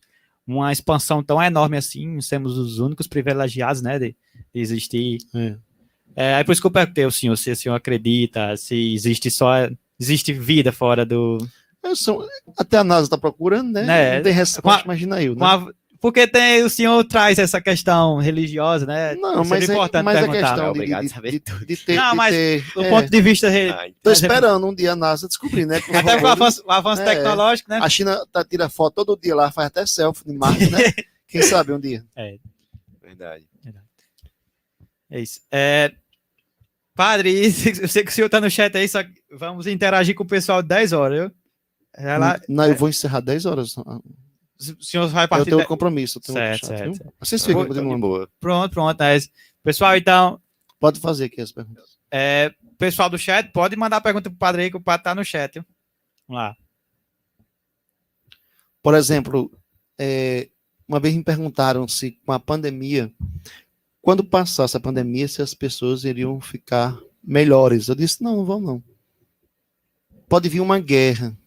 Uma expansão tão enorme assim, sermos os únicos privilegiados, né, de, de existir. É. É, é por isso que eu perguntei ao senhor se o senhor acredita, se existe só existe vida fora do. Eu sou- até a NASA está procurando, né? Né? Não tem resposta, Uma- imagina eu. Né? Porque tem, o senhor traz essa questão religiosa, né? Não, Isso mas, é é, importante mas a perguntar. questão É de, obrigado de, a saber de, tudo. de ter. Não, de mas ter- Do é, ponto de vista. Mas é- esperando um dia a NASA descobrir, né? com Até com o avanço, o avanço É. tecnológico, né? A China tá, tira foto todo dia lá, faz até selfie de Marte, né? Quem sabe um dia. verdade. É isso. É, padre, eu sei que o senhor tá no chat aí, só que vamos interagir com o pessoal 10 horas, viu? Ela, Não, eu vou encerrar 10 horas. O senhor vai Eu partir. tenho de- um compromisso. Eu tenho Certo, outro chat, certo, viu? certo. Vocês ficam continuando. boa. Pronto, pronto. É. Pessoal, então, Pode fazer aqui as perguntas. é, pessoal do chat, pode mandar pergunta pro padre aí, que o padre tá no chat, viu? Vamos lá. Por exemplo, é, uma vez me perguntaram se com a pandemia, quando passasse a pandemia, se as pessoas iriam ficar melhores. Eu disse, não, não vão não. Pode vir uma guerra.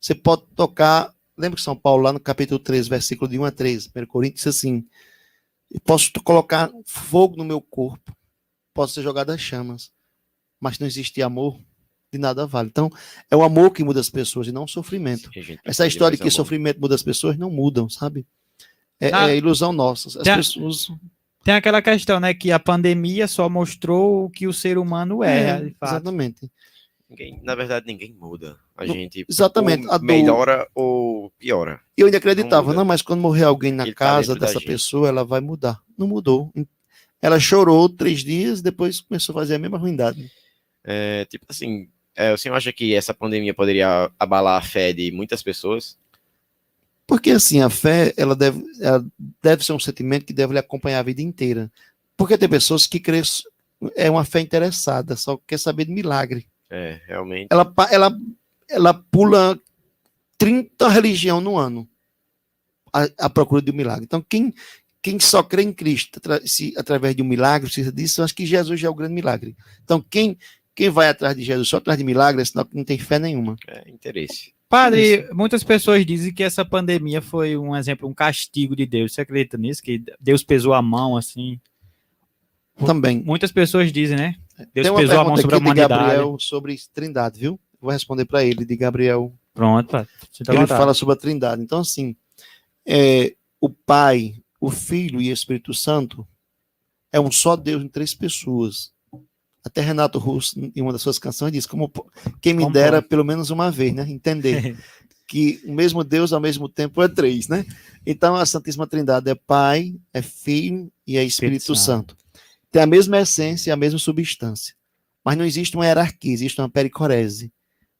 Você pode tocar, lembra que São Paulo, lá no capítulo 3, versículo de 1 a 3, 1 Coríntios, diz assim, posso colocar fogo no meu corpo, posso ser jogado às chamas, mas não existe amor, de nada vale. Então, é o amor que muda as pessoas e não o sofrimento. Essa história de que amor. sofrimento muda as pessoas não mudam, sabe? É, Ah. é ilusão nossa. As Já- pessoas. Tem aquela questão, né, que a pandemia só mostrou o que o ser humano é, de fato. exatamente. Ninguém- na verdade, ninguém muda. A Não, gente exatamente, ou melhora ou piora. Eu ainda acreditava, muda. não, mas quando morrer alguém na Ele tá casa da dessa pessoa, ela vai mudar. Não mudou. Ela chorou três dias, depois começou a fazer a mesma ruindade. É, tipo assim, é, o senhor acha que essa pandemia poderia abalar a fé de muitas pessoas? Porque assim, a fé, ela deve, ela deve ser um sentimento que deve lhe acompanhar a vida inteira. Porque tem pessoas que creem, é uma fé interessada, só quer saber de milagre. É, realmente. ela, ela, ela pula 30 religião no ano à, à procura de um milagre. Então, quem, quem só crê em Cristo atra- se, através de um milagre, precisa disso, eu acho que Jesus já é o grande milagre. Então, quem, quem vai atrás de Jesus só atrás de milagre, é sinal que não tem fé nenhuma. É interesse. Padre, muitas pessoas dizem que essa pandemia foi um exemplo, um castigo de Deus. Você acredita nisso? Que Deus pesou a mão assim? Também. Muitas pessoas dizem, né? Deus tem uma pesou a mão pergunta sobre a humanidade. Gabriel sobre Trindade, viu? Vou responder para ele, de Gabriel Pronto, tá à ele vontade. fala sobre a Trindade. Então, assim, é, o Pai, o Filho e o Espírito Santo é um só Deus em três pessoas. Até Renato Russo, em uma das suas canções, diz: como quem me dera pelo menos uma vez, né? Entender que o mesmo Deus ao mesmo tempo é três, né? Então a Santíssima Trindade é Pai, é Filho e é Espírito Santo. Tem a mesma essência, a mesma substância. Mas não existe uma hierarquia, existe uma pericorese.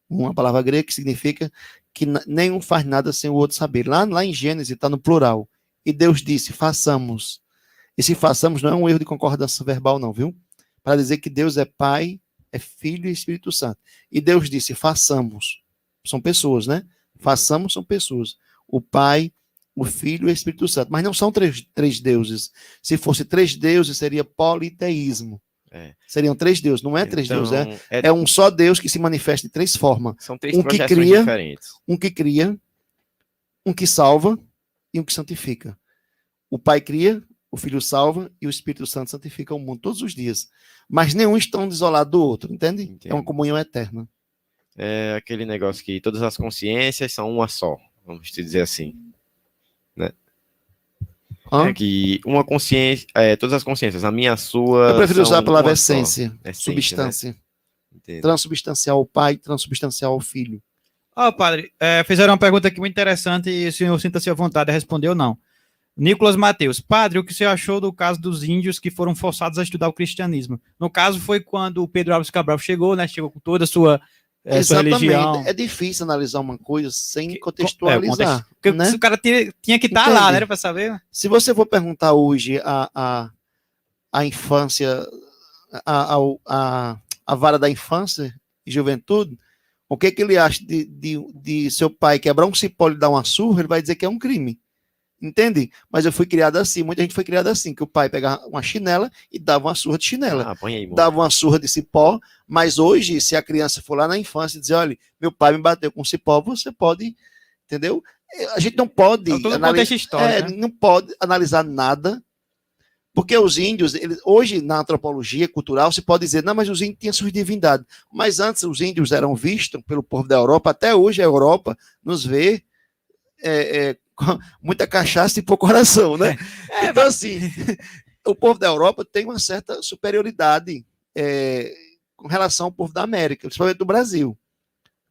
Uma palavra grega que significa que nenhum faz nada sem o outro saber. Lá, lá em Gênesis está no plural. E Deus disse: façamos. E se façamos não é um erro de concordância verbal, não, viu? Para dizer que Deus é Pai, é Filho e Espírito Santo. E Deus disse: façamos. São pessoas, né? Façamos são pessoas. O Pai, o Filho e o Espírito Santo. Mas não são três, três deuses. Se fosse três deuses, seria politeísmo. É. Seriam três deuses. Não é três Então, deuses, é, é- é um só Deus que se manifesta de três formas. São três um que cria- diferentes. Um que cria, um que salva e um que santifica. O Pai cria, o Filho salva e o Espírito Santo santifica o mundo todos os dias. Mas nenhum estão isolado do outro, entende? Entendo. É uma comunhão eterna. É aquele negócio que todas as consciências são uma só, vamos te dizer assim. Hã? É que uma consciência, é, todas as consciências, a minha, a sua. Eu prefiro usar a palavra essência, Essência, substância. né? Transubstancial ao Pai, transubstancial ao Filho. Ó, padre, é, fizeram uma pergunta aqui muito interessante e o senhor sinta-se à vontade de responder ou não. Nicolas Mateus, padre, o que você achou do caso dos índios que foram forçados a estudar o cristianismo? No caso, foi quando o Pedro Alves Cabral chegou, né? Chegou com toda a sua, é, sua religião. É difícil analisar uma coisa sem contextualizar. Porque né? o cara tinha, tinha que estar Entende? lá, né? Pra saber. Se você for perguntar hoje a, a, a infância, a, a, a, a vara da infância e juventude, o que, que ele acha de, de, de seu pai quebrar um cipó e dar uma surra, ele vai dizer que é um crime. Entende? Mas eu fui criado assim, muita gente foi criada assim, que o pai pegava uma chinela e dava uma surra de chinela. Ah, põe aí, moço. dava uma surra de cipó, mas hoje, se a criança for lá na infância e dizer, olha, meu pai me bateu com cipó, você pode, entendeu? A gente não pode É todo o analisar, contexto histórico. é, né? não pode analisar nada, porque os índios, eles, hoje na antropologia cultural, se pode dizer, não, mas os índios tinham suas divindades, mas antes os índios eram vistos pelo povo da Europa, até hoje a Europa nos vê é, é, muita cachaça e pouco coração, né? então, assim, o povo da Europa tem uma certa superioridade é, com relação ao povo da América, principalmente do Brasil.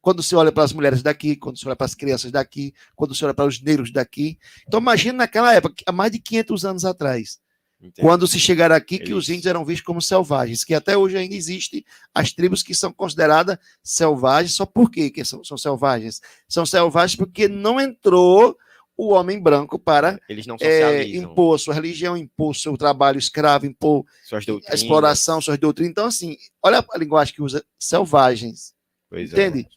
Quando você olha para as mulheres daqui, quando você olha para as crianças daqui, quando você olha para os negros daqui. Então, imagina naquela época, há mais de 500 anos atrás, Entendo. quando se chegar aqui, que os Isso. índios eram vistos como selvagens, que até hoje ainda existem as tribos que são consideradas selvagens, só por quê que são, são selvagens? São selvagens porque não entrou o homem branco para Eles não é, impor sua religião, impor seu trabalho escravo, impor suas a exploração, suas doutrinas. Então, assim, olha a linguagem que usa, selvagens, Pois é. entende?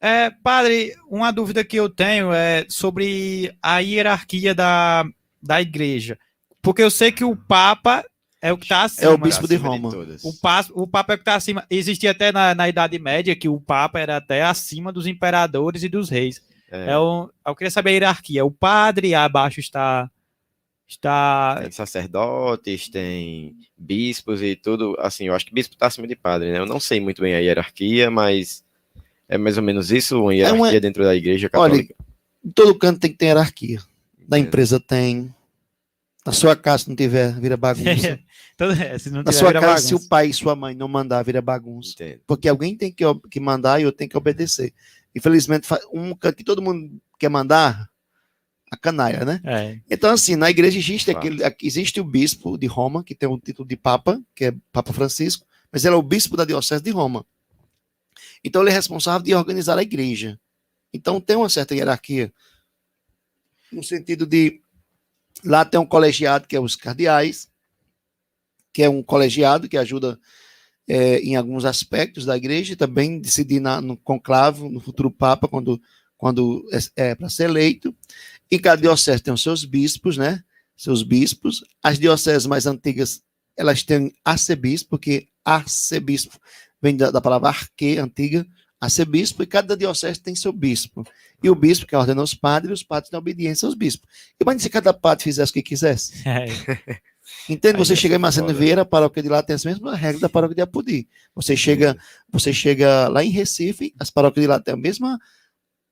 É, padre, uma dúvida que eu tenho é sobre a hierarquia da, da igreja. Porque eu sei que o Papa é o que está acima. É o bispo de Roma. todas. O, pa- o Papa é o que está acima. Existia até na, na Idade Média que o Papa era até acima dos imperadores e dos reis. É, É. o, eu queria saber a hierarquia. O padre abaixo está. Está. Tem sacerdotes, tem bispos e tudo. Assim, eu acho que bispo está acima de padre, né? Eu não sei muito bem a hierarquia, mas é mais ou menos isso, uma hierarquia uma- dentro da igreja Olha, católica. Em todo canto tem que ter hierarquia. Da Entendo. empresa tem. Na sua casa, se não tiver, vira bagunça. Então, é, se não Na tiver, sua vira casa, se o bagunça. pai e sua mãe não mandar, vira bagunça. Entendo. Porque alguém tem que, que mandar e eu tenho que obedecer. Infelizmente, um canto que todo mundo quer mandar, a canalha, né? É. Então, assim, na igreja existe aquele, aqui existe o bispo de Roma, que tem o título de Papa, que é Papa Francisco, mas ele é o bispo da Diocese de Roma. Então, ele é responsável de organizar a igreja. Então, tem uma certa hierarquia, no sentido de. Lá tem um colegiado, que é os cardeais, que é um colegiado que ajuda é, em alguns aspectos da igreja, e também decidir na, no conclave, no futuro Papa, quando, quando é, é para ser eleito. E cada diocese tem os seus bispos, né? Seus bispos. As dioceses mais antigas, elas têm arcebispo, porque arcebispo vem da, da palavra arque, antiga, arcebispo, e cada diocese tem seu bispo. E o bispo que ordena os padres, os padres têm obediência aos bispos. Imagina se cada padre fizesse o que quisesse. É. Entende? Você ia chega em foda. Vieira, a paróquia de lá tem as mesmas regras da paróquia de Apodi. Você chega, você chega lá em Recife, as paróquias de lá têm a mesma.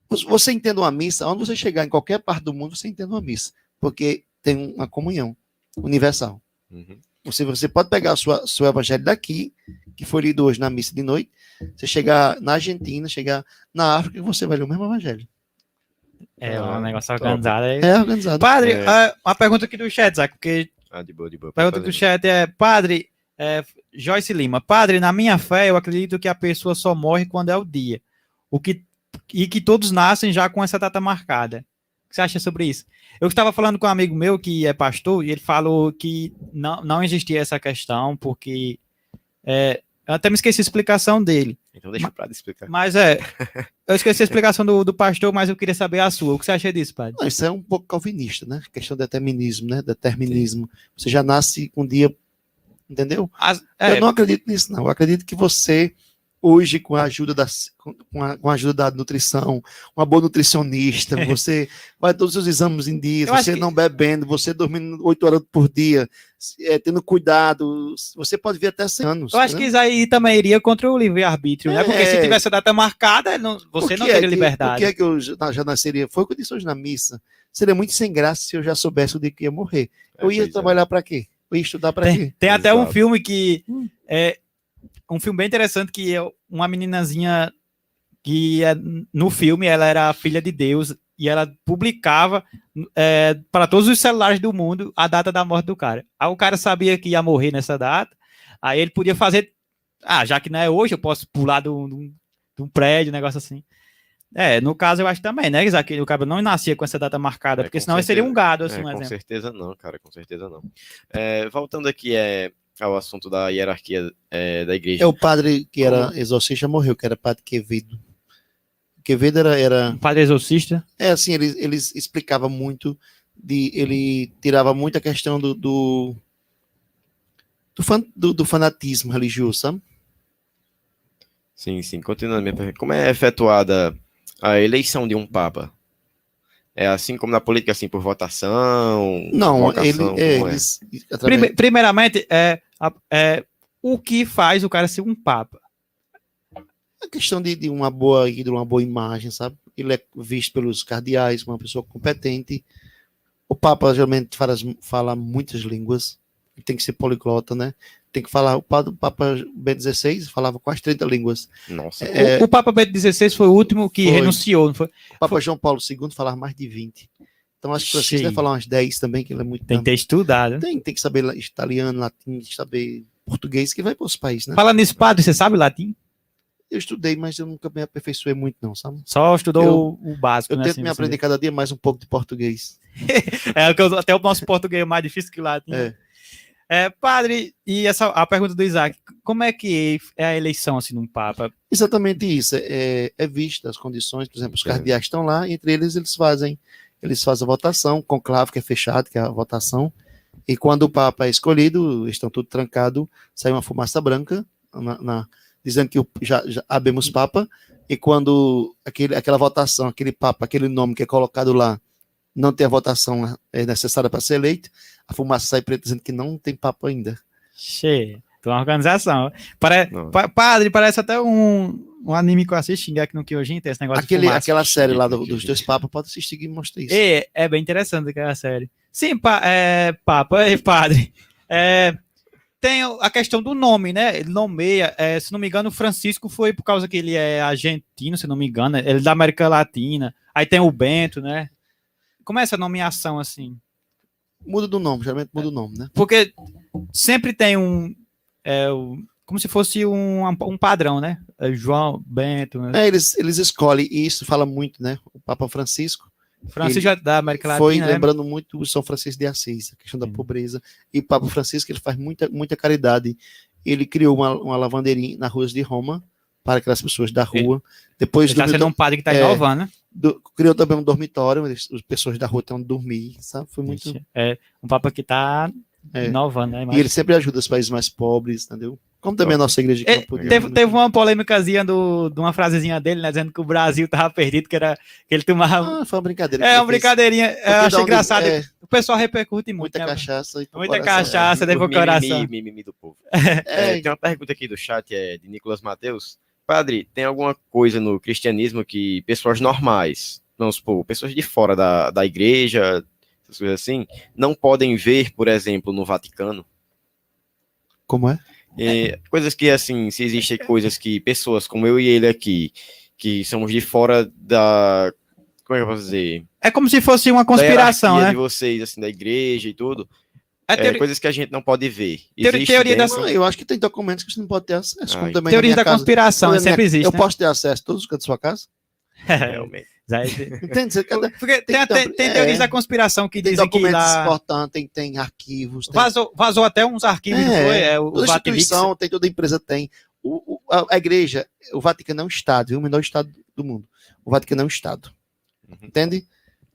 Você entende uma missa, onde você chegar em qualquer parte do mundo, você entende uma missa, porque tem uma comunhão universal. Uhum. Você, você pode pegar o sua, seu evangelho daqui, que foi lido hoje na missa de noite, você chegar na Argentina, chegar na África, e você vai ler o mesmo evangelho. É Ah, um negócio organizado aí. É organizado. Padre, É. ah, uma pergunta aqui do chat, Zac, porque Ah, de boa, de boa. pergunta do chat é, padre, é, Joyce Lima, padre, na minha fé, eu acredito que a pessoa só morre quando é o dia. O que, e que todos nascem já com essa data marcada. O que você acha sobre isso? Eu estava falando com um amigo meu que é pastor, e ele falou que não, não existia essa questão, porque. é, eu até me esqueci a explicação dele. Então deixa o Prado explicar. Mas é. Eu esqueci a explicação do, do pastor, mas eu queria saber a sua. O que você acha disso, padre? Não, isso é um pouco calvinista, né? Questão de determinismo, né? Determinismo. Você já nasce um dia, entendeu? As- é, Eu não acredito nisso, não. Eu acredito que você, hoje, com a ajuda da, com a, com a ajuda da nutrição, uma boa nutricionista, você vai todos os seus exames em dia, Eu você que- não bebendo, você dormindo oito horas por dia, é, tendo cuidado, você pode vir até 100 anos. Eu acho né? que isso aí também iria contra o livre-arbítrio, né? Porque se É. tivesse a data marcada, não- você não é teria que- liberdade. Por que é que eu já, já nasceria? Foi o que eu disse hoje na missa. Seria muito sem graça se eu já soubesse o dia que ia morrer. Eu ia é. trabalhar para quê? Eu ia estudar para Tem, quê? tem até um filme que Hum. é um filme bem interessante que é uma meninazinha que é, no filme ela era filha de Deus e ela publicava é, para todos os celulares do mundo a data da morte do cara. Aí o cara sabia que ia morrer nessa data, aí ele podia fazer, ah, já que não é hoje, eu posso pular de um, prédio, um negócio assim. É, no caso eu acho também, né, Isaac? O cara não nascia com essa data marcada, É, porque senão ele seria um certeza. gado, assim, É, um com exemplo. certeza não, cara, com certeza não. É, voltando aqui é, ao assunto da hierarquia é, da igreja. É o padre que era exorcista morreu, que era padre Quevedo. Quevedo era, era Um padre exorcista. é assim, ele, ele explicava muito de ele tirava muito a questão do do, do, fan- do- do fanatismo religioso, sabe? Sim, sim. Continuando a minha pergunta. Como é efetuada a eleição de um papa? É assim como na política, assim, por votação? Não, ele, é, é? eles através- Prime- primeiramente, é, é, o que faz o cara ser um papa? a questão de, de uma boa de uma boa imagem, sabe? Ele é visto pelos cardeais como uma pessoa competente. O Papa geralmente fala, fala muitas línguas. Ele tem que ser poliglota, né? Tem que falar. O Papa, o Papa Bento XVI falava quase 30 línguas. Nossa. É, O, o Papa Bento XVI foi o último que Foi. renunciou, não foi? o Papa João Paulo II falava mais de 20. Então acho que o Francisco deve falar umas 10 também, que ele é muito. Tem que ter estudado. tem, tem que saber italiano, latim, saber português, que vai para os países, né? Falando nisso, padre, você sabe latim? Eu estudei, mas eu nunca me aperfeiçoei muito, não, sabe? Só estudou Eu- o, básico, Eu né? tento assim, me aprender cada dia mais um pouco de português. É, eu- até o nosso português é mais difícil que o latim. É. É, padre, e essa a pergunta do Isaac, como é que é a eleição assim de um papa? Exatamente isso. É, é vista as condições, por exemplo, os É. cardeais estão lá, entre eles eles fazem, eles fazem a votação, conclave que é fechado, que é a votação, e quando o Papa é escolhido, estão tudo trancado, sai uma fumaça branca, na, na- dizendo que o- já, já abemos Papa, e quando aquele, aquela votação, aquele Papa, aquele nome que é colocado lá, não tem a votação é necessária para ser eleito, a fumaça sai preta dizendo que não tem Papa ainda. Cheio. Tem uma organização. Pare... Pa- Padre, parece até um, um anime que eu assisti, aqui no Kyojin, tem esse negócio Aquele, de fumaça. aquela série lá do- dos dois Papas, pode assistir e mostra isso. É, é bem interessante aquela série. Sim, pa, é, Papa e Padre. É, tem a questão do nome, né? Ele nomeia, é, se não me engano, o Francisco foi por causa que ele é argentino, se não me engano, ele é da América Latina. Aí tem o Bento, né? Como é essa nomeação assim? Muda do nome, geralmente muda o nome, né? Porque sempre tem um. é, o- como se fosse um, um padrão, né? É João, Bento, né? É, eles, eles escolhem, e isso fala muito, né? O Papa Francisco Francisco é da América Latina. foi né? lembrando muito o São Francisco de Assis, a questão da Sim. pobreza. E o Papa Francisco ele faz muita, muita caridade. Ele criou uma, uma lavandeirinha nas ruas de Roma para aquelas pessoas da rua. Depois Ele tá do- sendo um padre que tá é, inovando, né? do- criou também um dormitório, onde as pessoas da rua onde dormir, sabe? Foi muito. É um papa que tá É. inovando, né? E ele sempre ajuda os países mais pobres, entendeu? Como também a nossa igreja que É, não podia teve, teve uma polêmicazinha do, de uma frasezinha dele, né? Dizendo que o Brasil tava perdido, que era que ele tomava. Ah, foi uma brincadeira. é uma brincadeirinha. Porque Eu achei engraçado. é, O pessoal repercute muito. muita né? cachaça e Muita coração. cachaça, deve pro coração. Mimimi, mimimi do povo. É, É, tem uma pergunta aqui do chat, é de Nicolas Mateus. Padre, tem alguma coisa no cristianismo que pessoas normais, vamos supor, pessoas de fora da, da igreja, essas coisas assim, não podem ver, por exemplo, no Vaticano? Como é? É, coisas que, assim, se existem coisas que pessoas como eu e ele aqui, que somos de fora da. Como é que eu posso dizer? É como se fosse uma conspiração, né? de vocês, assim, da igreja e tudo. É É, teori- coisas que a gente não pode ver. Existe teoria da- dentro- Não, eu acho que tem documentos que você não pode ter acesso. teorias da casa. conspiração, é, sempre minha- existe. Eu né? posso ter acesso a todos os cantos da sua casa? Realmente. Entende? Cada- Porque tem, Tem tem, tam- tem é. teorias da conspiração que tem dizem que documentos lá importantes, tem, tem arquivos, tem vazou, vazou até uns arquivos, não É, foi? É, o, toda instituição, tem toda empresa tem. O, o- a, a igreja, o Vaticano é um estado, viu? o menor estado do mundo. O Vaticano é um estado. Uhum. Entende?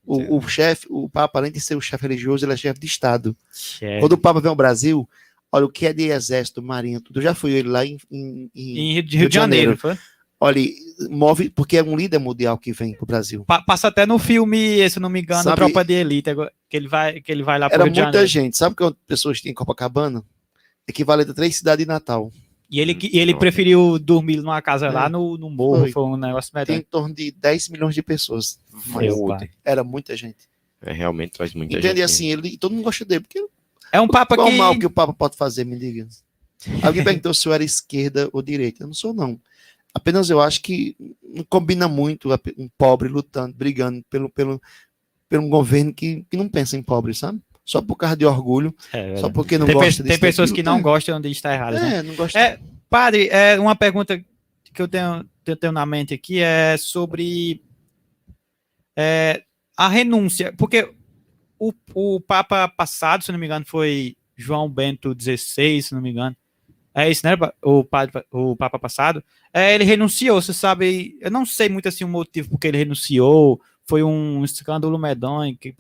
O, o chefe, o Papa, além de ser o chefe religioso, ele é chefe de estado. É. Quando o Papa vem ao Brasil, olha o que é de exército, marinha, tudo. Eu já fui ele lá em, em- em- Em Rio de, Rio de Janeiro. foi? Olha, move, porque é um líder mundial que vem pro Brasil. Pa- Passa até no filme, se não me engano, Sabe- Tropa de Elite, que ele vai, que ele vai lá pro Era Rio muita gente. Sabe quantas pessoas tem em Copacabana? Equivalente a três cidades de Natal. E ele, e ele preferiu dormir numa casa É. lá no, no morro, Foi. foi um negócio Tem medonho. em torno de 10 milhões de pessoas. Era muita gente. É, realmente faz muita Entende gente. assim, ele, todo mundo gosta dele, porque É um papa qual que... o mal que o Papa pode fazer, me diga? Alguém perguntou se eu era esquerda ou direita. Eu não sou, não. Apenas eu acho que não combina muito um pobre lutando, brigando pelo, pelo, pelo um governo que, que não pensa em pobre, sabe? Só por causa de orgulho, É, só porque não tem, gosta tem pessoas daquilo. que não É, gostam de estar erradas, né? É, não gosta. É, Padre, é uma pergunta que eu tenho, que eu tenho na mente aqui é sobre é, a renúncia, porque o, o Papa passado, se não me engano, foi João Bento XVI, se não me engano. É isso, né? O, padre, o Papa passado. É, ele renunciou, você sabe. Eu não sei muito assim o motivo porque ele renunciou. Foi um escândalo medonho que,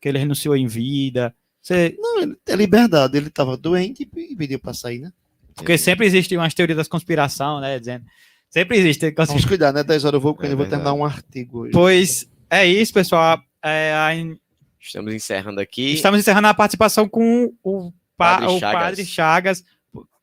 que ele renunciou em vida. Você, Não, ele é liberdade. Ele estava doente e pediu para sair, né? porque sempre existem umas teorias das conspiração, né? Dizendo. Sempre existe. Vamos cuidar, né? 10 horas eu vou, porque É eu vou terminar um artigo hoje. Pois é isso, pessoal. É, a- Estamos encerrando aqui. estamos encerrando a participação com o, pa- Padre o Chagas. Padre Chagas.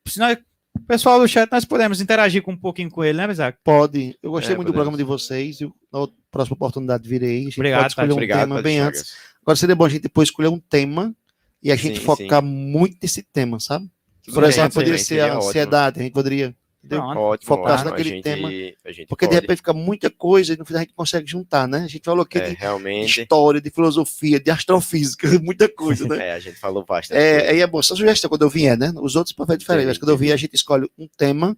Se nós- pessoal do chat, nós podemos interagir com um pouquinho com ele, né, Isaac? Pode. Eu gostei É, muito do podemos. programa de vocês. Eu, na próxima oportunidade virei. A gente Obrigado, pode escolher Padre. um Obrigado, tema bem antes. Agora seria bom a gente depois escolher um tema e a gente Sim, focar muito nesse tema, sabe? Por Sim, exemplo, sim, poderia sim, ser a ótimo. ansiedade, a gente poderia. Entendeu? Ótimo, Focar ótimo. naquele a gente, tema. A gente Porque de pode. repente fica muita coisa e no final a gente consegue juntar, né? A gente falou aqui É, de realmente. história, de filosofia, de astrofísica, muita coisa, né? É, a gente falou bastante. É, aí é bom, só sugestão quando eu vier, né? Os outros papéis diferentes, mas quando eu vier a gente escolhe um tema,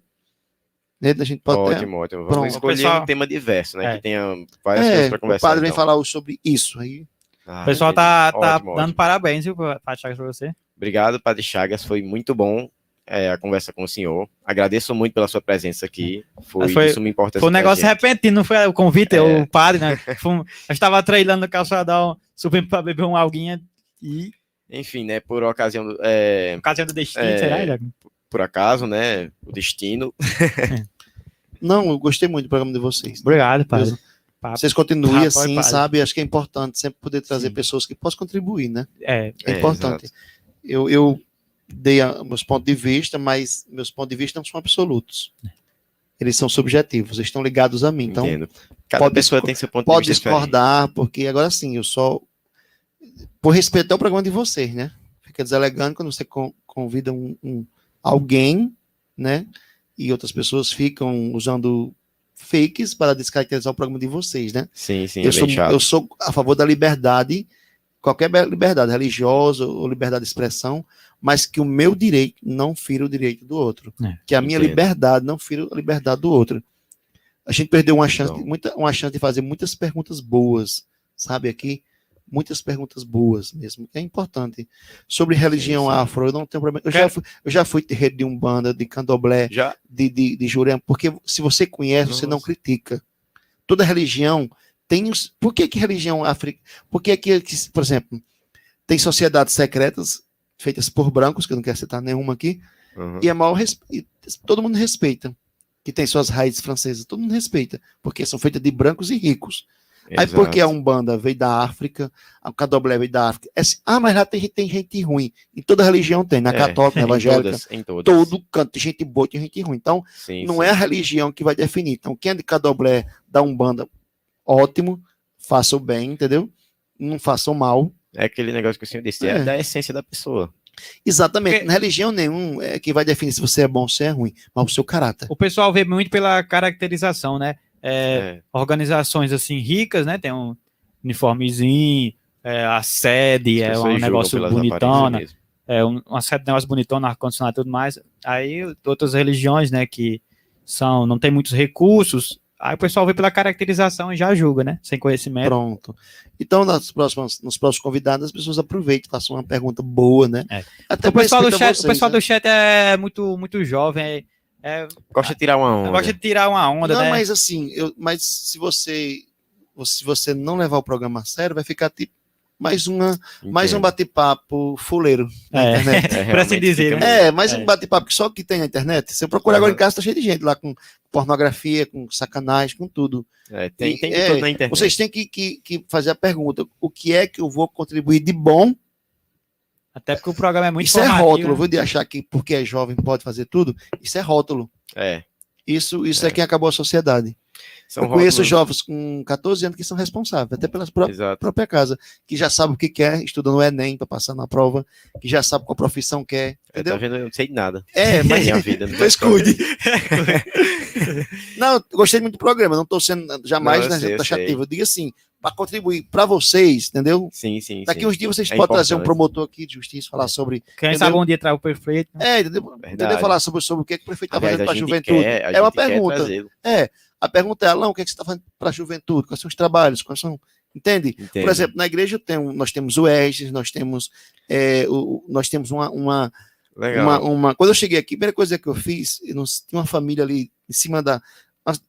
né? A gente pode ter- ótimo, ótimo. Pronto. Vamos escolher Pessoal- um tema diverso, né? É. Que tenha várias coisas É, para o conversar. padre vem então. falar sobre isso aí. Ah, O pessoal tá, tá Ótimo, dando ótimo. parabéns, viu, Padre Chagas, pra você. Obrigado, Padre Chagas. Foi muito bom é, a conversa com o senhor. Agradeço muito pela sua presença aqui. Foi, Foi- de suma importância. Foi um negócio repentino, não foi o convite, É. o padre, né? Foi um- eu estava treinando no calçadão, subindo para beber uma alguinha e, Enfim, né? Por ocasião, do- é, por causa do destino, É. será, por acaso, né? O destino. Não, eu gostei muito do programa de vocês. Obrigado, padre. Deus- Papo. Vocês continuem Rapaz, assim, padre. sabe? Acho que é importante sempre poder trazer Sim. pessoas que possam contribuir, né? É, É, É, importante. exato. Eu, eu dei meus pontos de vista, mas meus pontos de vista não são absolutos. Eles são subjetivos, eles estão ligados a mim. Então, Entendo. Cada pode pessoa tem seu ponto pode de vista diferente. discordar, porque agora sim, eu só. Por respeito ao programa de vocês, né? Fica deselegante quando você con- convida um, um- alguém, né? E outras pessoas ficam usando fakes para descaracterizar o programa de vocês, né? Sim, sim, eu, é sou, eu sou a favor da liberdade, qualquer be- liberdade religiosa ou liberdade de expressão, mas que o meu direito não fira o direito do outro. É, que a minha entendo. liberdade não fira a liberdade do outro. A gente perdeu uma chance, de, Então. muita, uma chance de fazer muitas perguntas boas, sabe aqui? Muitas perguntas boas mesmo. É importante. Sobre religião afro, eu não tenho problema. Eu, já fui, eu já fui de rede de umbanda, de candomblé, Já de, de, de Jurema, porque se você conhece, você não critica. Toda religião tem. Por que, que religião africana? Por que, que, por exemplo, tem sociedades secretas feitas por brancos, que eu não quero citar nenhuma aqui, Uhum. e é mal todo mundo respeita. Que tem suas raízes francesas, todo mundo respeita, porque são feitas de brancos e ricos. Aí Exato. porque a Umbanda veio da África, a Candomblé veio da África. é assim, ah, mas lá tem, gente- tem gente ruim. Em toda religião tem, na É, católica, na evangélica, todas, em todas. todo canto tem gente boa, tem gente ruim. Então, Sim, não sim. é a religião que vai definir. Então, quem é de Candomblé, da Umbanda, ótimo, faça o bem, entendeu? Não faça o mal. É aquele negócio que o senhor disse, é, É. da essência da pessoa. Exatamente. Porque- Na religião nenhum é quem vai definir se você é bom ou se é ruim, mas o seu caráter. O pessoal vê muito pela caracterização, né? É, É, organizações assim ricas, né? Tem um uniformezinho, é, a sede é um negócio bonitona, é um, uma sede de negócio bonitona, ar-condicionado e tudo mais. Aí outras religiões, né, que são, não tem muitos recursos, aí o pessoal vê pela caracterização e já julga, né? Sem conhecimento. Pronto. Então, nas próximas, nos próximos convidados, as pessoas aproveitem, façam uma pergunta boa, né? É. Até O pessoal, do chat, vocês, o pessoal né? do chat é muito, muito jovem, é, é, Gosta de tirar uma onda. gosta de tirar uma onda, Não, né? mas assim, eu, mas se você, se você não levar o programa a sério, vai ficar tipo mais uma, mais um bate-papo fuleiro na É. internet. É, Por assim realmente dizer, né? É, mais É. um bate-papo que só que tem na internet. Se eu procurar agora em casa, tá cheio de gente lá com pornografia, com sacanagem, com tudo. É, tem, tem de É, tudo na internet. Vocês têm que, que, que fazer a pergunta: o que é que eu vou contribuir de bom? Até porque o programa é muito Isso é rótulo, né? vou de achar que porque é jovem pode fazer tudo. Isso é rótulo. É, Isso, isso é. quem acabou a sociedade. São eu conheço rótulos- jovens com 14 anos que são responsáveis, até pela pró- Exato. própria casa, que já sabe o que quer, estuda no Enem para passar na prova, que já sabe qual profissão quer, É, entendeu? tá vendo? Eu não sei de nada. É, mas Minha vida. não Pois cuide. não, eu gostei muito do programa, não estou sendo jamais Não, eu né, sei, eu. Eu digo assim, para contribuir para vocês, entendeu? Sim, sim, Daqui sim. uns dias vocês É podem trazer um promotor aqui de justiça, falar sobre. Quem Entendeu? sabe um dia traz o perfeito. né? É, entendeu? Entendeu? Falar sobre, sobre o que, que o prefeito está fazendo para a juventude. quer, a é uma pergunta. É, a pergunta é, Alão, o que, é que você está fazendo para a juventude? Quais são os trabalhos? Quais são. Entende? Por Entendo. exemplo, na igreja um- nós temos o ESGES, nós temos, é, o, nós temos uma, uma, Legal. uma, uma- Quando eu cheguei aqui, a primeira coisa que eu fiz, eu não, tinha uma família ali em cima da.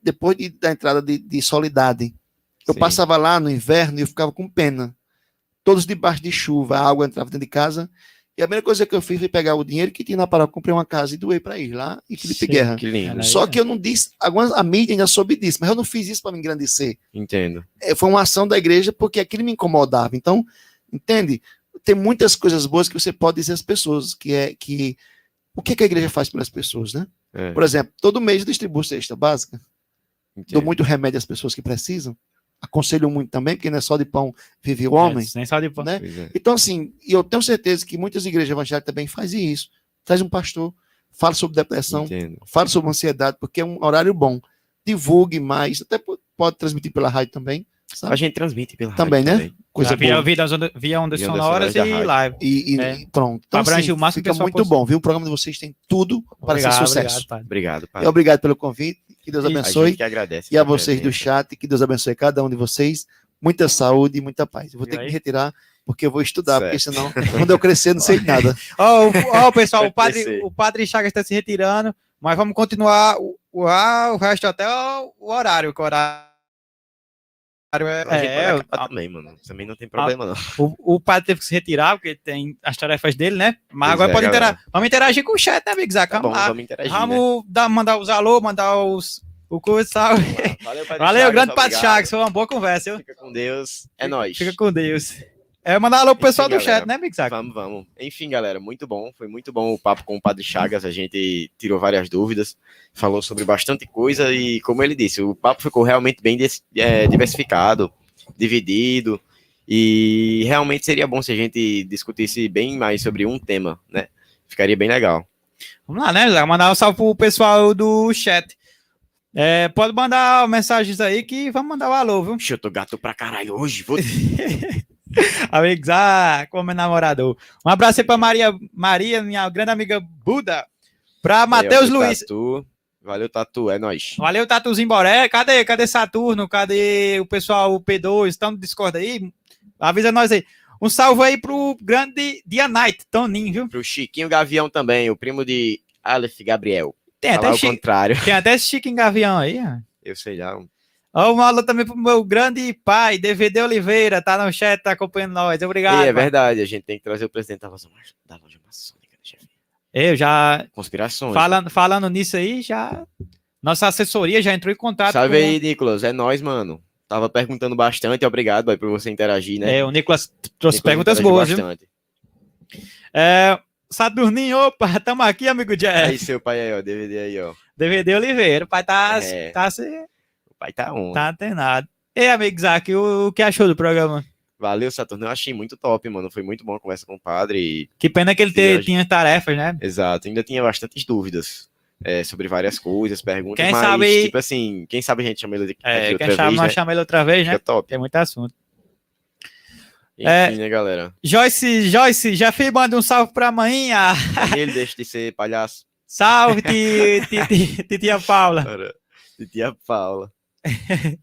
Depois de- da entrada de, de Solidade, eu Sim. passava lá no inverno e eu ficava com pena. Todos debaixo de chuva, a água entrava dentro de casa. E a primeira coisa que eu fiz foi pegar o dinheiro que tinha na paróquia, comprei uma casa e doei para ir lá em Felipe Sim. Guerra. Que lindo. Só né? que eu não disse, algumas, a mídia ainda soube disso, mas eu não fiz isso para me engrandecer Entendo. é, foi uma ação da igreja porque aquilo me incomodava. Então, entende? Tem muitas coisas boas que você pode dizer às pessoas, que é que o que, que a igreja faz pelas pessoas, né? É, Por exemplo, todo mês eu distribuo cesta básica, dou entendo. muito remédio às pessoas que precisam, aconselho muito também, porque não é só de pão vive o homem, É, nem só de né? Pois é. Então, assim, e eu tenho certeza que muitas igrejas evangélicas também fazem isso. Traz um pastor, fala sobre depressão, Entendo. fala sobre ansiedade, porque é um horário bom. Divulgue mais, até po- pode transmitir pela rádio também, sabe? A gente transmite pela Também, rádio né? Coisa via, boa. via, ondas, via ondas Via sonoras e live. E, e- É. pronto. Então, Abrange assim, o máximo fica muito possível. bom, viu? O programa de vocês tem tudo para ser Obrigado, sucesso. obrigado, padre. Obrigado, E obrigado pelo convite. Que Deus A abençoe. gente que agradece. E a vocês do chat, que Deus abençoe cada um de vocês. Muita saúde e muita paz. Eu vou E ter que aí? me retirar, porque eu vou estudar, porque Certo. senão, quando eu crescer, não sei nada. Ó, o- ó, pessoal, o padre, o padre Chagas está se retirando, mas vamos continuar o, o, ah, o resto até o, o horário, que o horário é, é, também, mano. Também não tem problema, não. o, o padre teve que se retirar, porque tem as tarefas dele, né? Mas Pois agora é, pode galera. interagir. Vamos interagir com o chat, né, Big Zac? Tá Vamos lá. vamos interagir, né? Vamos dar, mandar os alô, mandar os, o curso, sabe? Valeu, Padre Valeu, Chagas, grande Padre. Chagas, foi uma boa conversa, viu? Fica com Deus. É nóis. Fica com Deus. É, mandar alô pro Enfim, pessoal do galera. chat, né, Big Zac? Vamos, vamos. Enfim, galera, muito bom. Foi muito bom o papo com o Padre Chagas. A gente tirou várias dúvidas, falou sobre bastante coisa e, como ele disse, o papo ficou realmente bem é, diversificado, dividido. E realmente seria bom se a gente discutisse bem mais sobre um tema, né? Ficaria bem legal. Vamos lá, né, Zé? Mandar um salve pro pessoal do chat. É, pode mandar mensagens aí que vamos mandar o alô, viu? Ixi, eu tô gato pra caralho hoje. Vou... Amigos, ah, como é namorador. Um abraço aí pra Maria, Maria, minha grande amiga Buda. Pra Matheus Luiz. Tatu. Valeu, Tatu. É nóis. Valeu, Tatuzinho Boré. Cadê? Cadê Saturno? Cadê o pessoal o P2? Estão no Discord aí? Avisa nós aí. Um salve aí pro grande Dia Night, Toninho, viu? Pro Chiquinho Gavião também, o primo de Aleph Gabriel. Tem Falar até, o Chico, contrário. tem até em Gavião aí. ó. Eu sei lá. Ó, um alô também pro meu grande pai, DVD Oliveira, tá no chat, tá acompanhando nós. Obrigado. E é verdade, a gente tem que trazer o presidente da loja, da loja maçônica, né, chefe? Eu já, Conspirações. falando, falando nisso aí, já. Nossa assessoria já entrou em contato Salve com. aí, Nicolas. É nóis, mano. Tava perguntando bastante, obrigado boy, por você interagir, né? É, o Nicolas trouxe Nicolas perguntas boas, viu? bastante. É, Saturninho, opa, tamo aqui, amigo Jeff. Aí, seu pai aí, ó, DVD aí, ó. DVD Oliveira, o pai tá, É. tá, se- pai tá on. tá antenado. E amigo Isaac, o, o que achou do programa? Valeu, Saturno. Eu achei muito top, mano. Foi muito bom a conversa com o padre. E... Que pena que ele te- tinha tarefas, né? Exato. Ainda tinha bastantes dúvidas é, sobre várias coisas, perguntas. Quem mas, sabe- tipo assim, quem sabe a gente chama ele aqui É, outra quem chama, vez, né? chama ele outra vez, né? Fica top. Tem muito assunto. Enfim, É. né, galera? Joyce, Joyce, já fez manda um salve pra manhã. Ele deixa de ser palhaço. Salve, ti- ti- ti- titia Paula. Cara, de tia Paula.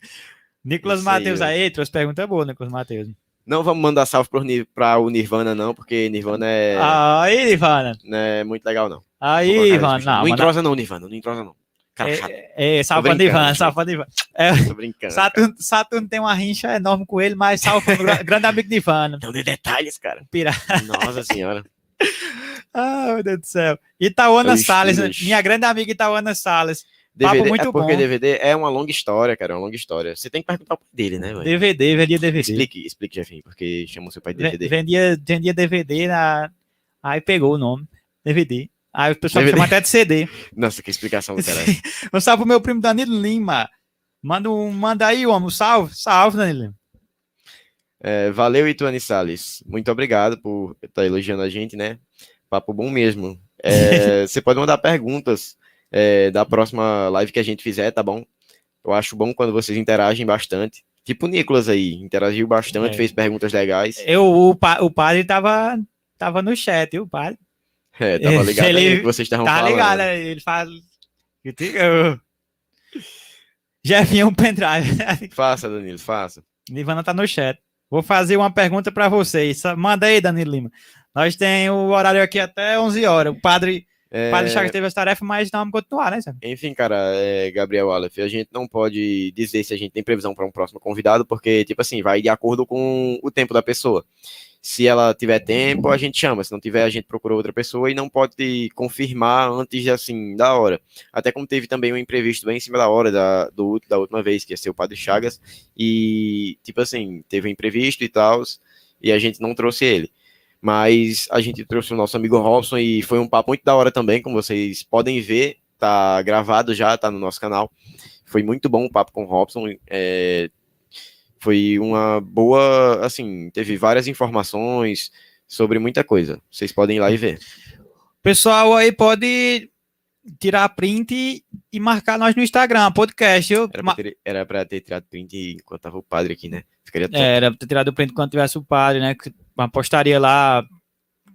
Nicolas aí, Matheus velho. aí, trouxe pergunta boa, Nicolas Matheus. Não vamos mandar salve pra o Nirvana, não, porque Nirvana é, Aí, não é muito legal, não. Aí, isso. Não, não entrosa, não, Nirvana. Não entrosa, não. Cara. É, é, salve pra gente. salve pra Ivana. Tô brincando. Saturno, Saturno tem uma rincha enorme com ele, mas salve gra- grande amigo de Ivana. Então, de detalhes, cara. Pira. Nossa senhora. Ah, meu Deus do céu. Itaúana Salles, minha grande amiga Itaúana Salles. Papo DVD, muito é porque bom. DVD é uma longa história, cara. É uma longa história. Você tem que perguntar o pai dele, né? DVD, vendia DVD. Explique, explique, Jefinho, porque chamou seu pai de DVD. Vendia, vendia DVD, na... aí pegou o nome, DVD. Aí o pessoal DVD. chama até de CD. Nossa, que explicação do cara. Um salve pro meu primo Danilo Lima. Manda, um, manda aí, homem, um salve. Salve, Danilo Lima. É, valeu, Ituane Salles. Muito obrigado por estar elogiando a gente, né? Papo bom mesmo. É, você pode mandar perguntas é, da próxima live que a gente fizer, tá bom? Eu acho bom quando vocês interagem bastante. Tipo o Nicolas aí, interagiu bastante, É. fez perguntas legais. Eu, o, pa- o padre tava, tava no chat, viu, o padre? É, tava ligado Ele aí que vocês estavam Tá falando. ligado, né? ele faz... Eu Jefinho um pendrive. Faça, Danilo, faça. Nivana tá no chat. Vou fazer uma pergunta para vocês. Manda aí, Danilo Lima. Nós tem o horário aqui até 11 horas. O padre, É, o padre Chagas teve as tarefas, mas não vamos continuar, né? Sam? Enfim, cara, é, Gabriel Aleph, a gente não pode dizer se a gente tem previsão para um próximo convidado, porque, tipo assim, vai de acordo com o tempo da pessoa. Se ela tiver tempo, a gente chama. Se não tiver, a gente procura outra pessoa e não pode confirmar antes, assim, da hora. Até como teve também um imprevisto bem em cima da hora da, do, da última vez, que ia ser o Padre Chagas, e, tipo assim, teve um imprevisto e tal, e a gente não trouxe ele. Mas a gente trouxe o nosso amigo Robson e foi um papo muito da hora também, como vocês podem ver, tá gravado já, tá no nosso canal. Foi muito bom o papo com o Robson. é, foi uma boa, assim, teve várias informações sobre muita coisa. Vocês podem ir lá e ver. Pessoal aí pode tirar print e, marcar nós no Instagram, podcast. viu? Era pra ter, ter tirado print enquanto tava o padre aqui, né? Ficaria. É, era pra ter tirado print quando tivesse o padre, né? Que- Uma postaria lá.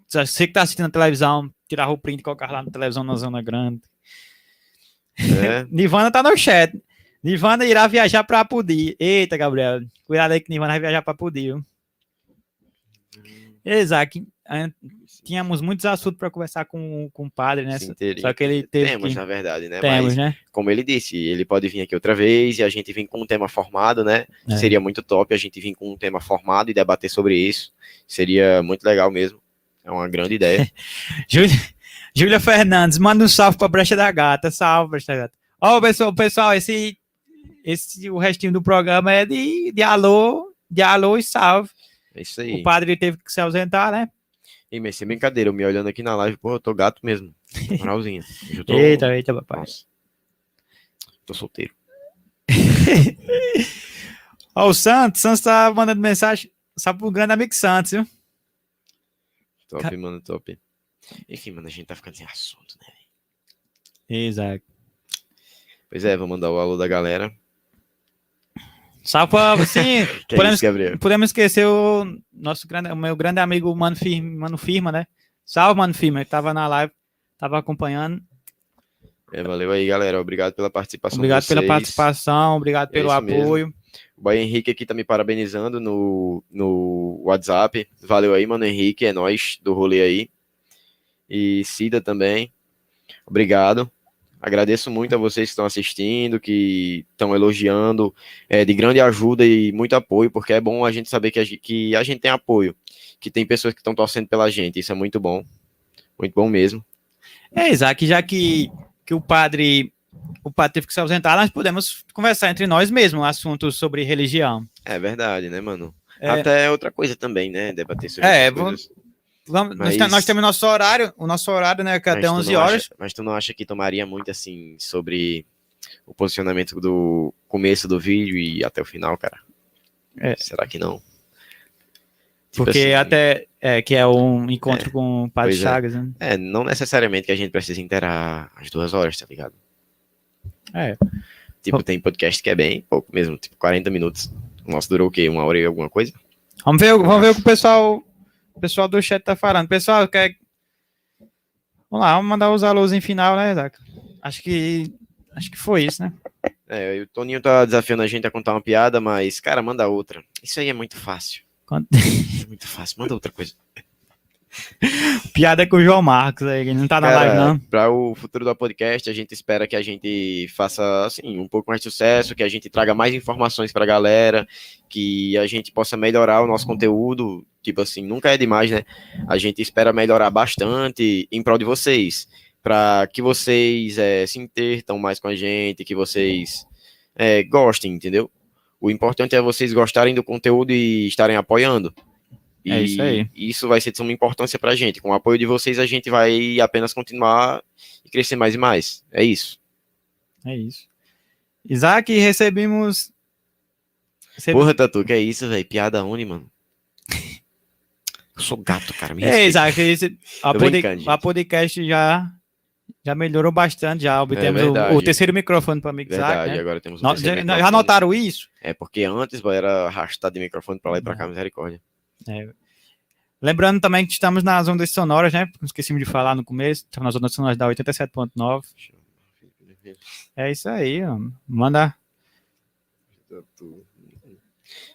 Você que tá assistindo a televisão, tirar o print e colocar lá na televisão na Zona Grande. É, Nivana tá no chat. Nivana irá viajar pra Pudi. Eita, Gabriel. Cuidado aí que Nivana vai viajar pra Pudi. viu? Exato. Tínhamos muitos assuntos para conversar com, com o padre, né? sim, teria. Só que ele teve Temos, que... na verdade, né? Temos, Mas, né? como ele disse, ele pode vir aqui outra vez e a gente vir com um tema formado, né? É. Seria muito top a gente vir com um tema formado e debater sobre isso. Seria muito legal mesmo. É uma grande ideia. Júlia, Júlia Fernandes, manda um salve pra Brecha da Gata. Salve, Brecha da Gata. Ó, pessoal, pessoal, esse, esse, o restinho do programa é de, de alô, de alô e salve. É isso aí. O padre teve que se ausentar, né? E, mas sem brincadeira, eu me olhando aqui na live, pô, eu tô gato mesmo. Moralzinha. Eu tô... Eita, eita, papai. Nossa. Tô solteiro. Ó, o Santos, Santos tá mandando mensagem, sabe pro grande amigo Santos, viu? Top, Ca- mano, top. Enfim, mano, a gente tá ficando sem assunto, né? Exato. Pois é, vou mandar o alô da galera. Salve pra você. Que Podemos- é? Podemos esquecer o nosso grande, o meu grande amigo Mano Firma, Mano Firma, né? Salve, Mano Firma, que tava na live, tava acompanhando. É, valeu aí, galera. Obrigado pela participação. Obrigado pela participação, obrigado É pelo isso mesmo. apoio. O Bahia Henrique aqui tá me parabenizando no, no WhatsApp. Valeu aí, mano Henrique. É nós do rolê aí. E Cida também. Obrigado. Agradeço muito a vocês que estão assistindo, que estão elogiando, é de grande ajuda e muito apoio, porque é bom a gente saber que a gente, que a gente tem apoio, que tem pessoas que estão torcendo pela gente. Isso é muito bom. Muito bom mesmo. É, Isaac, já que, que o padre o padre teve que se ausentar, nós podemos conversar entre nós mesmos assuntos sobre religião. É verdade, né, mano? É. Até outra coisa também, né? Debater sobre É, vamos-. Vamos, nós, Mas- tem- nós temos nosso horário, o nosso horário, né, que é até tu 11 não horas. acha- mas tu não acha que tomaria muito assim sobre o posicionamento do começo do vídeo e até o final, cara? É. Será que não? Porque assim, até é, que é um encontro com o Padre é. Chagas, né? É, não necessariamente que a gente precisa interar as duas horas, tá ligado? É. Tipo, tem podcast que é bem pouco mesmo, tipo 40 minutos. O nosso durou o quê? Uma hora e alguma coisa? Vamos ver, vamos ver o que o pessoal, o pessoal do chat tá falando. Pessoal, quer. Vamos lá, vamos mandar os alôs em final, né, Isaac? Acho que. Acho que foi isso, né? É, o Toninho tá desafiando a gente a contar uma piada, mas, cara, manda outra. Isso aí é muito fácil. Quant- É muito fácil, manda outra coisa. Piada com o João Marcos aí, que ele não tá na live, não. Para o futuro do podcast, a gente espera que a gente faça assim um pouco mais de sucesso, que a gente traga mais informações para a galera, que a gente possa melhorar o nosso conteúdo. Tipo assim, nunca é demais, né? A gente espera melhorar bastante em prol de vocês, para que vocês eh, se intertam mais com a gente, que vocês eh, gostem, entendeu? O importante é vocês gostarem do conteúdo e estarem apoiando. E É isso aí. isso vai ser de suma importância pra gente. Com o apoio de vocês, a gente vai apenas continuar e crescer mais e mais. É isso. É isso. Isaac, recebemos. Porra, Tatu, que é isso, velho? Piada onde, mano? Eu sou gato, cara. Me É. Isaac, esse, a, pod- a podcast já, já melhorou bastante, já obtemos o- o, verdade. terceiro microfone para Isaac. Verdade, né? agora temos um já, microfone. já notaram isso? É porque antes era arrastado de microfone pra lá e pra cá, misericórdia. Lembrando também que estamos nas ondas sonoras, né? Esquecemos de falar no começo. Estamos nas ondas sonoras da 87.9. É isso aí, ó. Manda.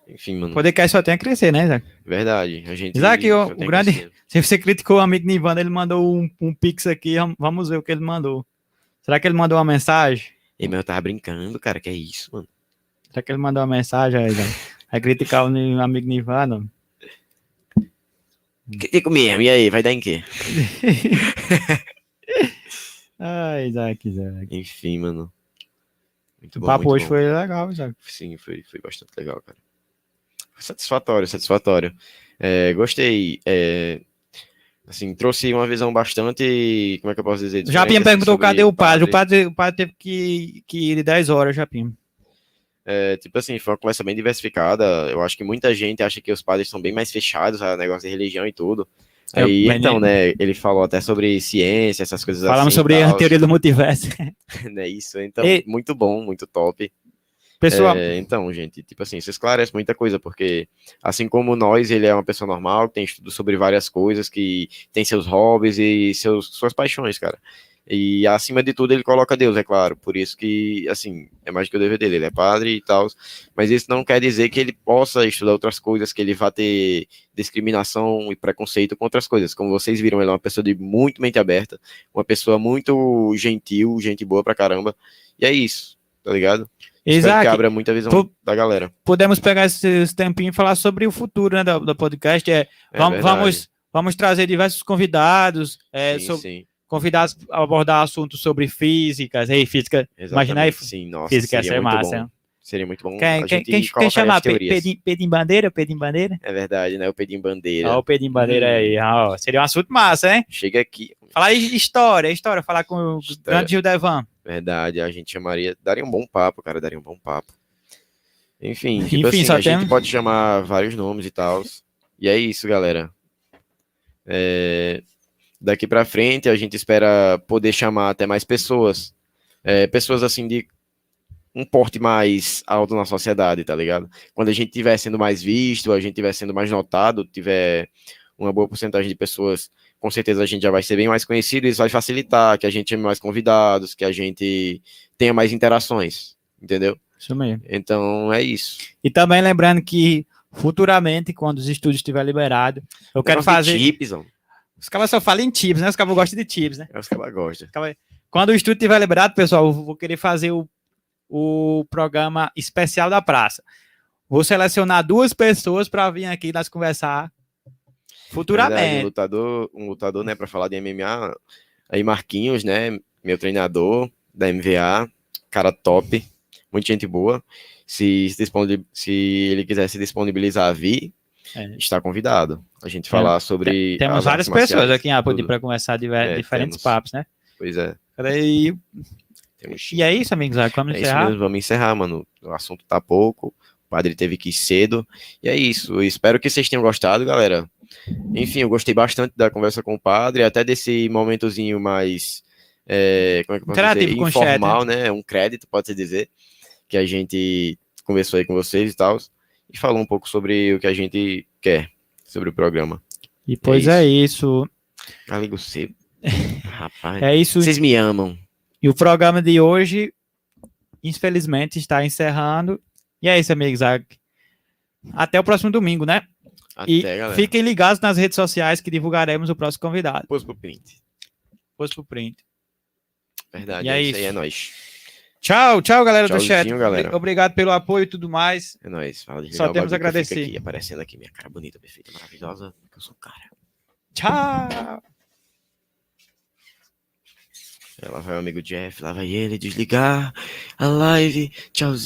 Enfim, mano. O podcast só tem a crescer, né, Isaac? Verdade. A gente. Isaac, o- o grande-. Se você criticou o amigo Nivanda, ele mandou um, um pix aqui. vam- Vamos ver o que ele mandou. Será que ele mandou uma mensagem? Ei, mas eu tava brincando, cara. Que é isso, mano? Será que ele mandou uma mensagem aí, Isaac? Vai criticar o amigo Nivanda? Critico mesmo. E aí, vai dar em quê? Ai, Isaac, Isaac. Enfim, mano. Muito O bom. papo hoje bom. foi legal, Isaac. Sim, foi, foi bastante legal, cara. Satisfatório, satisfatório. É, gostei. é, assim, trouxe uma visão bastante. Como é que eu posso dizer? Japinha assim, perguntou sobre cadê o padre. O padre, o padre teve que, que ir de 10 horas, Japinha. É, tipo assim, foi uma conversa bem diversificada. Eu acho que muita gente acha que os padres são bem mais fechados a negócio de religião e tudo. É, Aí, mas então, né, ele falou até sobre ciência, essas coisas Falamos assim. sobre e a teoria do multiverso. né, isso, então, E- muito bom, muito top. Pessoal, É, então, gente, tipo assim, isso esclarece muita coisa, porque assim como nós, ele é uma pessoa normal, tem estudo sobre várias coisas, que tem seus hobbies e seus, suas paixões, cara. E acima de tudo ele coloca Deus, é claro. Por isso que, assim, é mais do que o dever dele, ele é padre e tal. Mas isso não quer dizer que ele possa estudar outras coisas, que ele vá ter discriminação e preconceito com outras coisas. Como vocês viram, ele é uma pessoa de muito mente aberta, uma pessoa muito gentil, gente boa pra caramba. E é isso, tá ligado? Espero que abra muita visão da galera. podemos pegar esses tempinhos e falar sobre o futuro né, do, podcast. É, É vamos, vamos, vamos trazer diversos convidados, é, sim, so- sim, convidados a abordar assuntos sobre físicas. Ei, física, Imagina aí. Sim, nossa, física ia seria ser muito massa. bom. Seria muito bom Quem, a gente quem, quem chamar as Pe- teorias. Pedinho Pedinho Bandeira? Pedinho Bandeira? É verdade, né? O Pedinho Bandeira. Ó, o Pedinho Bandeira Hum. aí. ó, seria um assunto massa, hein? Chega aqui. Falar de história, história, falar com o História. grande Gildevan. Verdade, a gente chamaria. Daria um bom papo, cara. Daria um bom papo. Enfim, tipo Enfim, assim, a gente tem- pode chamar vários nomes e tal. E é isso, galera. É, Daqui pra frente, a gente espera poder chamar até mais pessoas. É, pessoas assim de um porte mais alto na sociedade, tá ligado? Quando a gente estiver sendo mais visto, a gente estiver sendo mais notado, tiver uma boa porcentagem de pessoas, com certeza a gente já vai ser bem mais conhecido, isso vai facilitar que a gente chame mais convidados, que a gente tenha mais interações, entendeu? Isso mesmo. Então é isso. E também lembrando que futuramente, quando os estúdios estiverem liberados, eu quero Negócio de fazer. Chips, ó. Os caras só falam em chips, né? Os caras gostam de chips, né? é os que ela gosta. Quando o estúdio estiver liberado, pessoal, eu vou querer fazer o, o programa especial da praça. Vou selecionar duas pessoas para vir aqui nós conversar Verdade, um futuramente. lutador, um lutador, né, para falar de MMA, aí Marquinhos, né, meu treinador da MVA, cara top, muita gente boa. Se, se, ele quiser se disponibilizar a vir, É. está convidado. A gente falar sobre. Temos as várias pessoas aqui ah, tudo. para diver- É, diferentes temos. papos, né? Pois é. E, Temos... e é isso, amigos. Vamos É isso encerrar. mesmo, vamos encerrar, mano. O assunto tá pouco, O padre teve que ir cedo. E é isso. Eu espero que vocês tenham gostado, galera. Enfim, eu gostei bastante da conversa com o padre, até desse momentozinho mais. é, como é que eu posso dizer? Informal, né? Um crédito, pode-se dizer. Que a gente conversou aí com vocês e tal. E falou um pouco sobre o que a gente quer sobre o programa. E pois é isso. Amigo você. Rapaz. É isso. Vocês me amam. E o programa de hoje, infelizmente, está encerrando. E é isso, amigos. A- Até o próximo domingo, né? Até, E galera. fiquem ligados nas redes sociais que divulgaremos o próximo convidado. Depois pro print. Depois pro print. Verdade. E é é isso aí, é nóis. Tchau, tchau, galera do chat. galera. Obrigado pelo apoio e tudo mais. É nóis. Fala de Só temos a agradecer. Aqui, aparecendo aqui, minha cara bonita, perfeita, maravilhosa, que eu sou cara. Tchau. Lá vai o amigo Jeff, lá vai ele desligar a live. Tchauzinho.